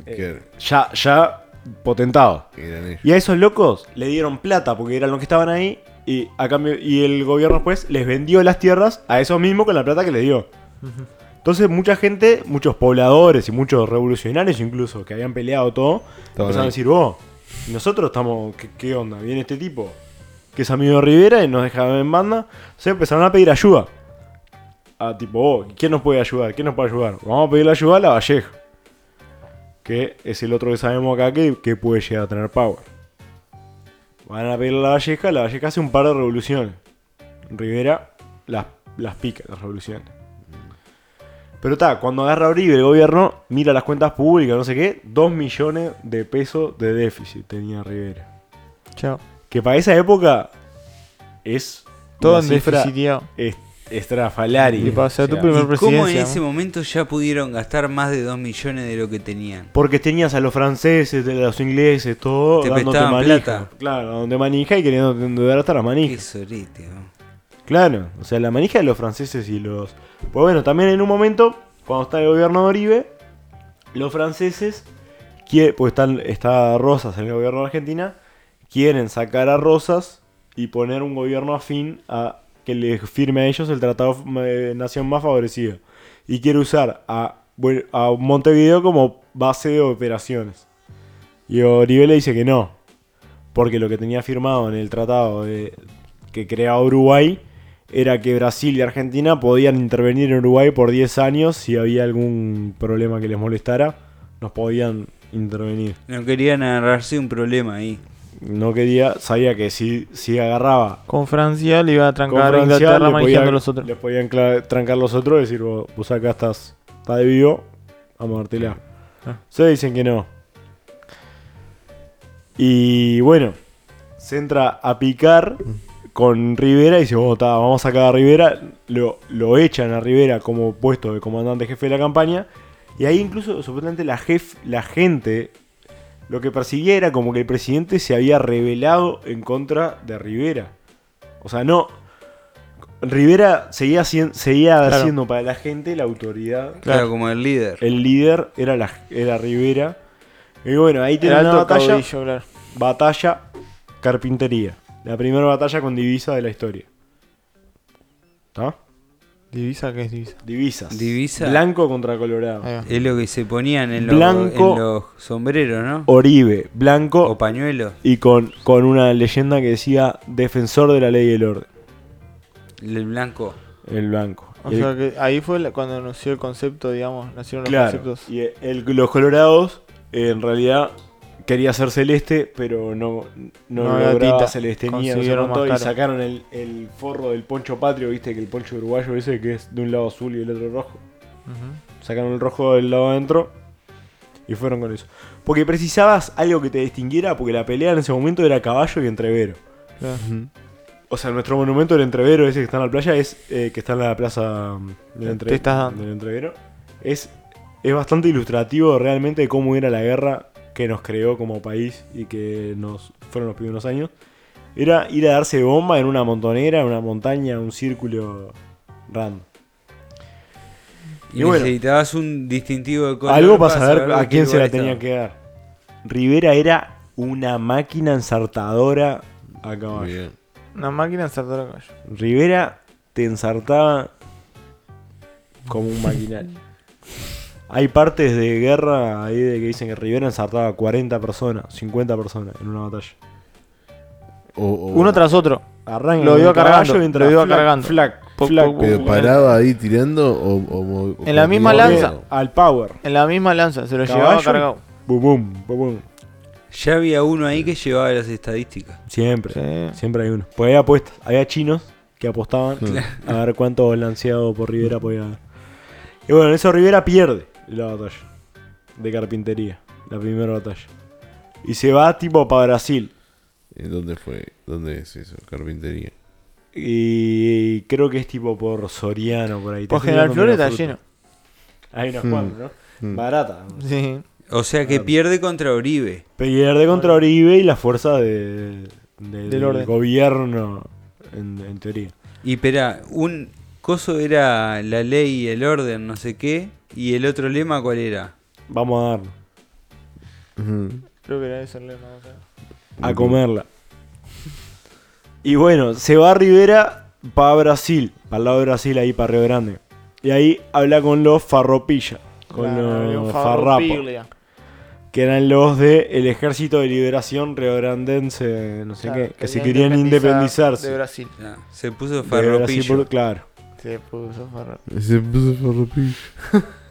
eh, ya, ya potentados. Y a esos locos le dieron plata porque eran los que estaban ahí y a cambio y el gobierno después les vendió las tierras a esos mismos con la plata que les dio. Entonces mucha gente, muchos pobladores y muchos revolucionarios incluso que habían peleado todo, Estaban empezaron a decir, vos, nosotros estamos, ¿qué, onda? Viene este tipo que es amigo de Rivera y nos deja en banda. Se empezaron a pedir ayuda. A tipo, oh, ¿quién nos puede ayudar? ¿Quién nos puede ayudar? Vamos a pedirle ayuda a la Vallejo. Que es el otro que sabemos acá que, que puede llegar a tener power. Van a pedirle a la Valleja, la Valleja hace un par de revoluciones. Rivera las, las pica, las revoluciones. Pero está, cuando agarra Uribe el gobierno, mira las cuentas públicas, no sé qué, 2 millones de pesos de déficit tenía Rivera. Chao. Que para esa época es Todo una en cifra est- estrafalaria. Y para ser tu O sea, primer ¿Y cómo en ese momento ya pudieron gastar más de 2 millones de lo que tenían? Porque tenías a los franceses, a los ingleses, todo Te dándote manija. plata. Claro, donde manija y queriendo endeudar hasta las Qué manijas. sorete, ¿no? Claro, o sea, la manija de los franceses y los... Pues bueno, también en un momento, cuando está el gobierno de Oribe, los franceses, pues están, está Rosas en el gobierno de Argentina, quieren sacar a Rosas y poner un gobierno afín a que le firme a ellos el tratado de nación más favorecida. Y quiere usar a, a Montevideo como base de operaciones. Y Oribe le dice que no, porque lo que tenía firmado en el tratado que creaba Uruguay era que Brasil y Argentina podían intervenir en Uruguay por 10 años si había algún problema que les molestara, nos podían intervenir. No querían agarrarse un problema ahí. No quería, sabía que si, si agarraba Con Francia le iba a trancar a Francia, Inglaterra le manejando a los otros. les podían trancar los otros y decir, vos, vos acá estás, estás de vivo, vamos a dártela. Ah. Se dicen que no. Y bueno, se entra a picar con Rivera y dice, "Bueno, ta, vamos a sacar a Rivera. Lo, lo echan a Rivera como puesto de comandante jefe de la campaña. Y ahí incluso, supuestamente, la, jef, la gente lo que perseguía era como que el presidente se había rebelado en contra de Rivera. O sea, no. Rivera seguía, seguía Claro. siendo para la gente la autoridad. Claro, como el líder. El líder era, la, era Rivera. Y bueno, ahí tiene una batalla. caudillo, claro. Batalla Carpintería. La primera batalla con divisa de la historia. ¿Está? ¿Divisa qué es divisa? Divisas. Divisa. Blanco contra Colorado. Es lo que se ponían en los, Blanco. en los sombreros, ¿no? Oribe, blanco O pañuelos. y con, con una leyenda que decía defensor de la ley y el orden. El blanco. El blanco. O el- sea que ahí fue cuando nació el concepto, digamos, nacieron los claro. conceptos. Y el- los colorados en realidad quería ser celeste, pero no, no, No lograba tinta. Consiguieron cuánto, más y caro. sacaron el, el forro del poncho patrio, viste que el poncho uruguayo ese que es de un lado azul y el otro rojo. Sacaron el rojo del lado adentro y fueron con eso. Porque precisabas algo que te distinguiera, porque la pelea en ese momento era caballo y entrevero. Claro. O sea, nuestro monumento del entrevero, ese que está en la playa, es eh, que está en la plaza del, entre- Te estás dando. del entrevero. Es, es bastante ilustrativo realmente de cómo era la guerra que nos creó como país y que nos fueron los primeros años. Era ir a darse bomba en una montonera, en una montaña, un círculo random. Y, Y bueno. necesitabas un distintivo de color. Algo para saber a quién se la tenía que dar. Rivera era una máquina ensartadora a caballo. Bien. Una máquina ensartadora de caballo. Rivera te ensartaba como un maquinal. Hay partes de guerra ahí de que dicen que Rivera ensartaba 40 personas, 50 personas en una batalla. O- o- Uno tras otro. Arranca Lo con iba el caballo cargando, mientras lo iba flac, cargando. flac, Po- flac, po- Pero paraba ahí tirando o, o- o- En la misma lanza. al power. En la misma lanza, se lo Caballo. llevaba cargado. Bum, bum, bum, bum. Ya había uno ahí que llevaba las estadísticas. Siempre, Sí. siempre hay uno. Pues había apuestas, había chinos que apostaban a ver cuánto balanceado por Rivera podía haber. Y bueno, en eso Rivera pierde la batalla de carpintería, la primera batalla. Y se va tipo para Brasil. ¿En ¿Dónde fue? ¿Dónde es eso? Carpintería. Y creo que es tipo por Soriano, por ahí. Por General Flores está lleno. Hay unas Hmm. cuantas, ¿no? Hmm. Barata. Sí. O sea que pierde contra Oribe. Pierde contra Oribe y la fuerza de, de- Del del orden. gobierno en, en teoría. Y espera, un coso era la ley y el orden, no sé qué. Y el otro lema, ¿cuál era? Vamos a darlo. Ujú. Creo que era ese el lema. o sea. A comerla. Y bueno, se va a Rivera para Brasil, para el lado de Brasil, ahí para Río Grande. Y ahí habla con los Farropilla, con Claro, había un los Farrapos, farropiglia. que eran los del Ejército de Liberación Riograndense, no sé Claro, qué, que se querían independizarse. De Brasil. Ah, se puso De Brasil, farropillo. por- claro. Se puso farro. Se puso farropillo.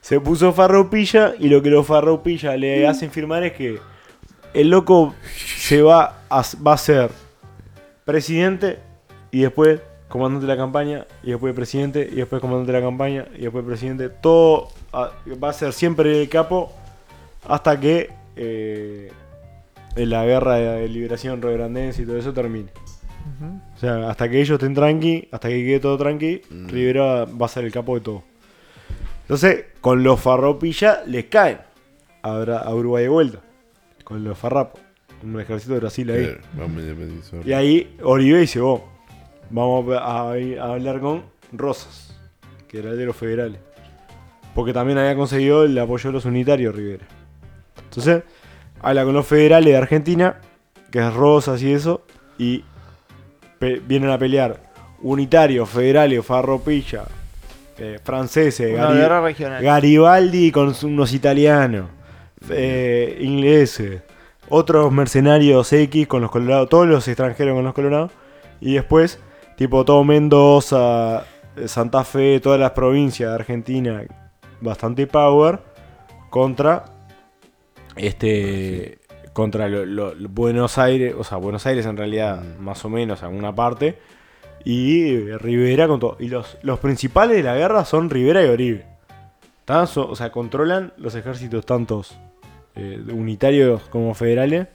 Se puso Farropilla y lo que los Farropilla le hacen firmar es que el loco se va a, va a ser presidente y después comandante de la campaña y después presidente y después comandante de la campaña y después presidente. Todo ah, va a ser siempre el capo hasta que eh, en la guerra de liberación riograndense y todo eso termine. O sea, hasta que ellos estén tranqui, hasta que quede todo tranqui, Mm. Rivera va a ser el capo de todo. Entonces, con los farropilla les caen a, Uruguay de vuelta. Con los farrapos. Un ejército de Brasil ahí. Claro, Vamos a independizar. Y ahí Oribe dice, vos, vamos a, a hablar con Rosas, que era el de los federales. Porque también había conseguido el apoyo de los unitarios Rivera. Entonces, habla con los federales de Argentina, que es Rosas y eso, y vienen a pelear unitarios, federales, farropilla, eh, franceses, Una Gari- guerra regional. Garibaldi con unos italianos, eh, ingleses, otros mercenarios X con los colorados, todos los extranjeros con los colorados, y después, tipo todo Mendoza, eh, Santa Fe, todas las provincias de Argentina, bastante power, contra este contra lo- lo- lo- Buenos Aires, o sea, Buenos Aires en realidad, más o menos, alguna parte, y Rivera con todo. Y los, los principales de la guerra son Rivera y Oribe. So- o sea, controlan los ejércitos tantos eh, unitarios como federales.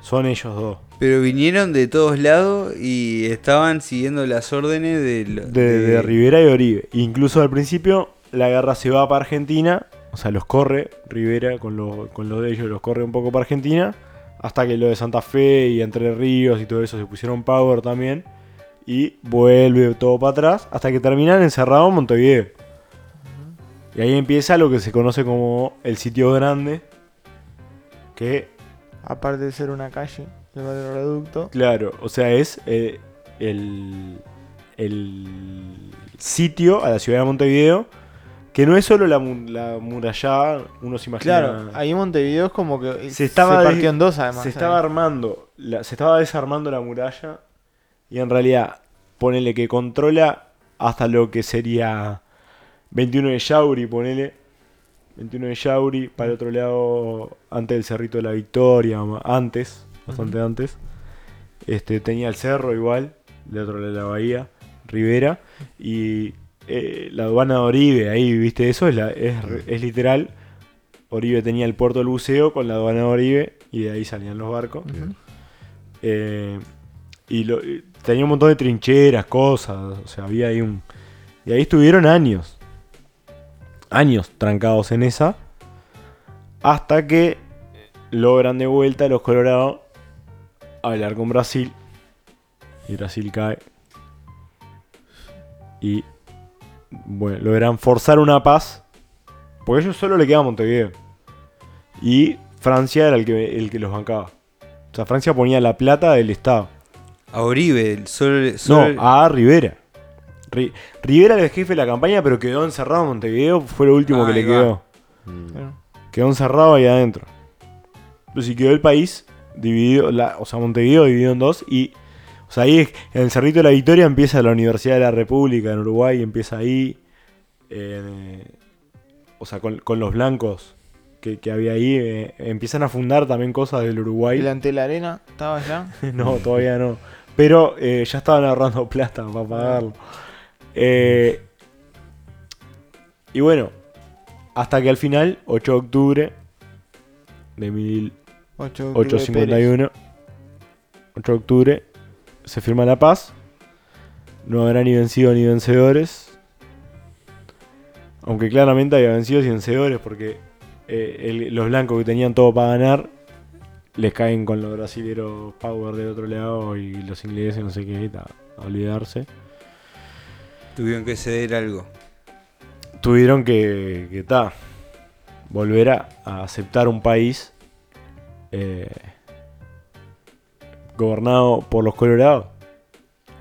Son ellos dos. Pero vinieron de todos lados y estaban siguiendo las órdenes de, De, de Rivera y Oribe. Incluso al principio la guerra se va para Argentina. O sea, los corre Rivera con lo, con lo de ellos, los corre un poco para Argentina. Hasta que lo de Santa Fe y Entre Ríos y todo eso se pusieron power también. Y vuelve todo para atrás. Hasta que terminan encerrados en Montevideo. Y ahí empieza lo que se conoce como el sitio grande. Que Aparte de ser una calle, el barrio reducto. Claro, o sea, es eh, el, el sitio a la ciudad de Montevideo, que no es solo la, la murallada, uno se imagina. Claro, ahí Montevideo es como que Se estaba partió de- en dos además. se estaba armando, la- se estaba desarmando la muralla y en realidad, ponele que controla hasta lo que sería 21 de Yauri, ponele. 21 de Yauri, para el otro lado, antes del Cerrito de la Victoria, antes, bastante antes. Este, tenía el cerro igual, de otro lado de la bahía, Rivera, y eh, la aduana de Oribe, ahí, viste, eso es, la- es, literal. Oribe tenía el puerto del buceo con la aduana de Oribe, y de ahí salían los barcos. Eh, y lo- y tenía un montón de trincheras, cosas, o sea, había ahí un... Y ahí estuvieron años, años trancados en esa, hasta que logran de vuelta los Colorados hablar con Brasil, y Brasil cae. Y bueno, logran forzar una paz, porque ellos solo le queda Montevideo. Y Francia era el que, el que los bancaba. O sea, Francia ponía la plata del Estado. A Oribe, el solo, No, a Rivera. Ri- Rivera era el jefe de la campaña, pero quedó encerrado en Montevideo. Fue lo último Ah, que le quedó. Mm. Quedó encerrado ahí adentro. Pero si quedó el país dividido, la- o sea, Montevideo dividido en dos. Y, o sea, ahí es- en el Cerrito de la Victoria empieza la Universidad de la República en Uruguay, empieza ahí. eh, o sea, con, con los blancos que, que había ahí, eh, empiezan a fundar también cosas del Uruguay. Delante de la arena, estaba ya. No, todavía no. Pero eh, ya estaban ahorrando plata para pagarlo. Eh, y bueno, hasta que al final, 8 de octubre de 8 de octubre de Pérez. 1851, 8 de octubre, se firma la paz. No habrá ni vencido ni vencedores. Aunque claramente había vencidos y vencedores porque eh, el- los blancos que tenían todo para ganar les caen con los brasileros power del otro lado y los ingleses no sé qué, ta, a olvidarse. Tuvieron que ceder algo. Tuvieron que, que ta, volver a, a aceptar un país eh, gobernado por los colorados.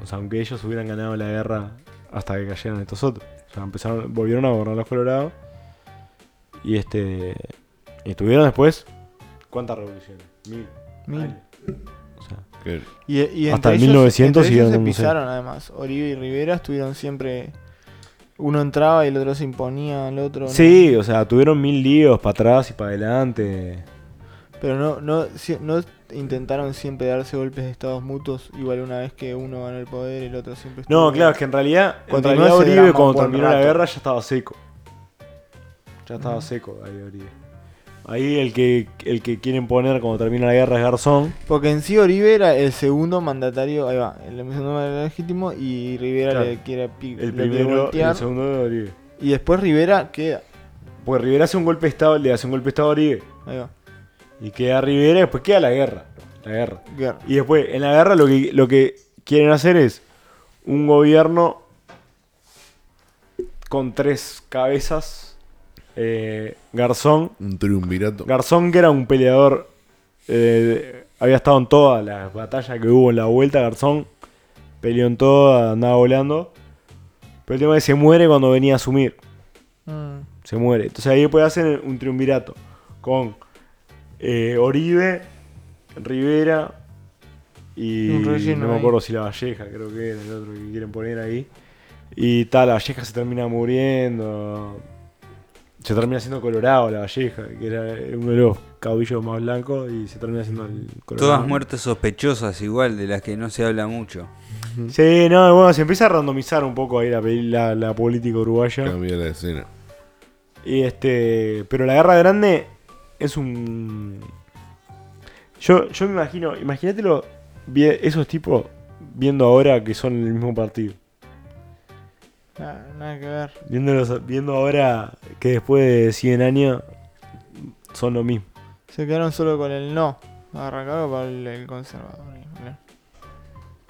O sea, aunque ellos hubieran ganado la guerra hasta que cayeron estos otros. O sea, empezaron, volvieron a gobernar los colorados. Y este. Y estuvieron después. ¿Cuántas revoluciones? Mil. O sea, Que- Y, y Hasta entre el ellos- 1900 entre ellos siguieron se pisaron además. Oribe y Rivera estuvieron siempre. Uno entraba y el otro se imponía al otro. ¿no? Sí, o sea, tuvieron mil líos para atrás y para adelante. Pero no, no, si- no intentaron siempre darse golpes de estados mutuos. Igual una vez que uno ganó el poder, el otro siempre estuvo. No, claro, es que en realidad, en Continuó realidad ese Oribe cuando terminó la guerra ya estaba seco. Ya estaba seco ahí Oribe. Ahí el que, el que quieren poner cuando termina la guerra es Garzón. Porque en sí Oribe era el segundo mandatario, ahí va, el segundo mandatario legítimo y Rivera Claro. le quiere, El quiere primero y voltear. el segundo de Oribe. Y después Rivera queda. Pues Rivera hace un golpe de estado, le hace un golpe de estado a Oribe. Ahí va, Y queda Rivera y después queda la guerra. La guerra. guerra. Y después, en la guerra lo que, lo que quieren hacer es un gobierno con tres cabezas. Eh, Garzón. Un triunvirato. Garzón, que era un peleador, eh, había estado en todas las batallas que hubo en la vuelta. Garzón peleó en todas, andaba volando. Pero el tema es que se muere cuando venía a asumir. Mm, Se muere. Entonces ahí puede hacer un triunvirato con eh, Oribe, Rivera y no me ahí. acuerdo si la Valleja, creo que era el otro que quieren poner ahí. Y tal, la Valleja se termina muriendo. Se termina haciendo Colorado la Valleja, que era uno de los caudillos más blancos y se termina haciendo el Colorado. Todas muertes sospechosas igual, de las que no se habla mucho. Sí, no, bueno, se empieza a randomizar un poco ahí la, la, la política uruguaya. Cambia la escena. Y este. Pero la guerra grande es un. Yo, yo me imagino. Imagínatelo. Esos tipos viendo ahora que son el mismo partido. Nada, nada que ver. Viéndolos, viendo ahora que después de 100 años son lo mismo. Se quedaron solo con el no. Arrancado para el, el conservadorismo.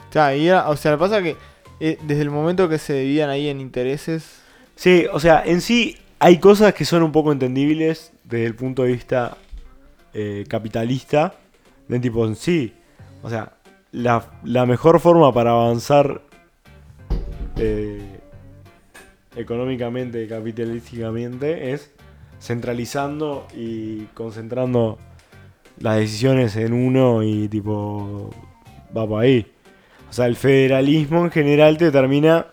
O sea, y era- o sea, lo que pasa es que eh, desde el momento que se dividían ahí en intereses. Sí, o sea, en sí hay cosas que son un poco entendibles desde el punto de vista eh, capitalista. De tipo, en sí. O sea, la, la mejor forma para avanzar eh, económicamente, capitalísticamente, es centralizando y concentrando las decisiones en uno y tipo va para ahí. O sea, el federalismo en general te termina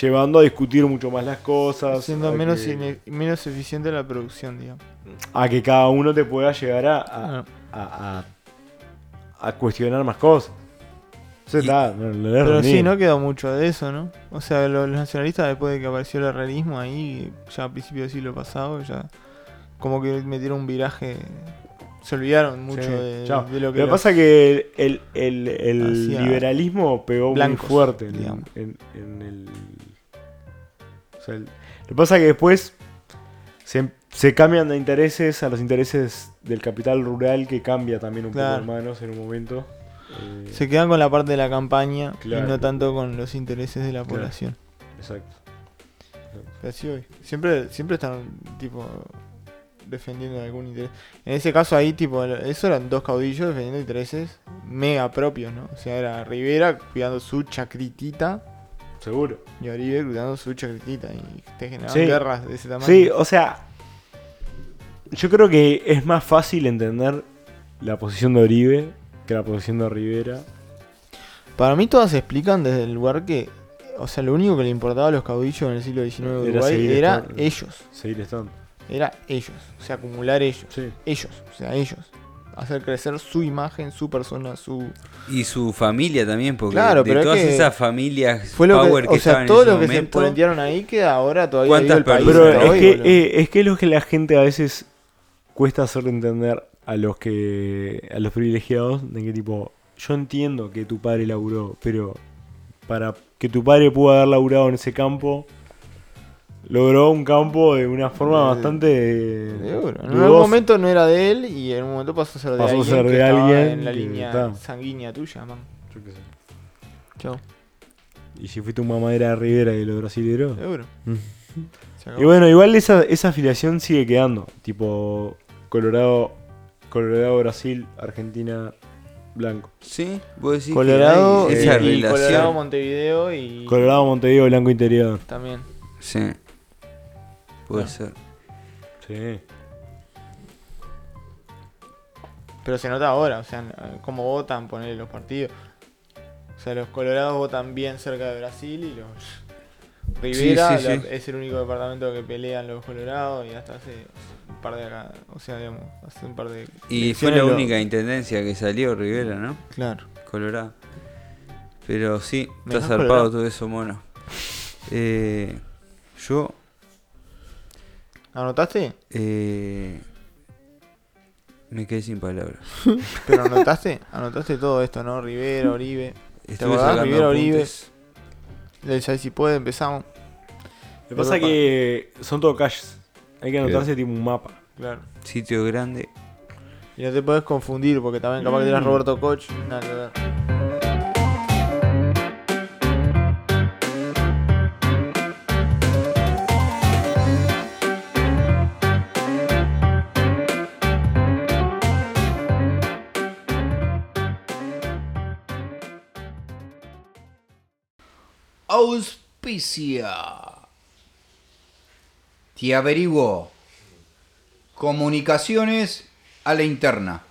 llevando a discutir mucho más las cosas. Siendo menos, que, menos eficiente la producción, digamos. a que cada uno te pueda llegar a, a, Ah, a- a- a cuestionar más cosas. Está, Pero sí, no quedó mucho de eso, ¿no? O sea, lo- los nacionalistas después de que apareció el realismo ahí, ya a principios del siglo pasado, ya como que metieron un viraje. Se olvidaron mucho Sí, de, lo que Lo que pasa es que el, el- el liberalismo pegó blancos, muy fuerte en, digamos. en- en el. o sea, el- lo que pasa es que después se, se cambian de intereses a los intereses del capital rural que cambia también un Claro. poco de manos en un momento. Eh, Se quedan con la parte de la campaña Claro. y no tanto con los intereses de la Claro. población. Exacto. Así hoy. Siempre, siempre están, tipo, defendiendo algún interés. En ese caso ahí, tipo, eso eran dos caudillos defendiendo intereses mega propios, ¿no? O sea, era Rivera cuidando su chacritita Seguro. y Oribe cuidando su chacritita. Y te generaban Sí. guerras de ese tamaño. Sí, o sea, yo creo que es más fácil entender la posición de Oribe que la posición de Rivera. Para mí todas se explican desde el lugar que, o sea, lo único que le importaba a los caudillos en el siglo XIX de Era Uruguay era estando. ellos. Seguir estando. Era ellos. O sea, acumular ellos. Sí. Ellos. O sea, ellos. Hacer crecer su imagen, su persona, su... Y su familia también, porque Claro, de pero es todas que esas familias Fue lo power que, que, o sea, estaban todo en ese lo que se momento, plantearon ahí queda ahora todavía ¿Cuántas vive el país. Pero es hoy, que, eh, es que es lo que la gente a veces cuesta hacer entender a los que a los privilegiados de que tipo yo entiendo que tu padre laburó pero para que tu padre pueda haber laburado en ese campo logró un campo de una forma bastante De euro. En dudosa. algún momento no era de él y en un momento pasó a ser de Pasó a alguien ser que de alguien en la que línea está. sanguínea tuya, man. Yo qué sé. Chao. Y si fuiste un mamadera de Rivera y los brasileros. De euro. Mm. Y bueno, igual esa, esa afiliación sigue quedando. Tipo Colorado, Colorado, Brasil, Argentina, Blanco. Sí, vos decís Colorado, que hay y, esa y relación. Colorado, Montevideo y Colorado, Montevideo, Blanco Interior. también. Sí. Puede Ah. ser. Sí. Pero se nota ahora, o sea, cómo votan, poner los partidos. O sea, los colorados votan bien cerca de Brasil y los Rivera sí, la- sí. es el único departamento que pelean los colorados y hasta hace un par de acá, o sea, digamos, hace un par de Y fue la lo- única intendencia que salió Rivera, ¿no? Claro. Colorado. Pero sí, ¿Me está zarpado Colorado? todo eso, mono. Eh, yo, ¿Anotaste? eh, me quedé sin palabras. Pero anotaste, anotaste todo esto, ¿no? Rivera, Oribe. Estuve acordás? sacando Rivera, Oribe. apuntes. Del ya si puede empezamos. Lo que pasa es que son todo calles. Hay que anotarse tipo un mapa. Claro. Sitio grande. Y no te podés confundir porque también capaz que dirás Mm. Roberto Koch, nada que ver. Auspicia. Te averiguo. Comunicaciones a la interna.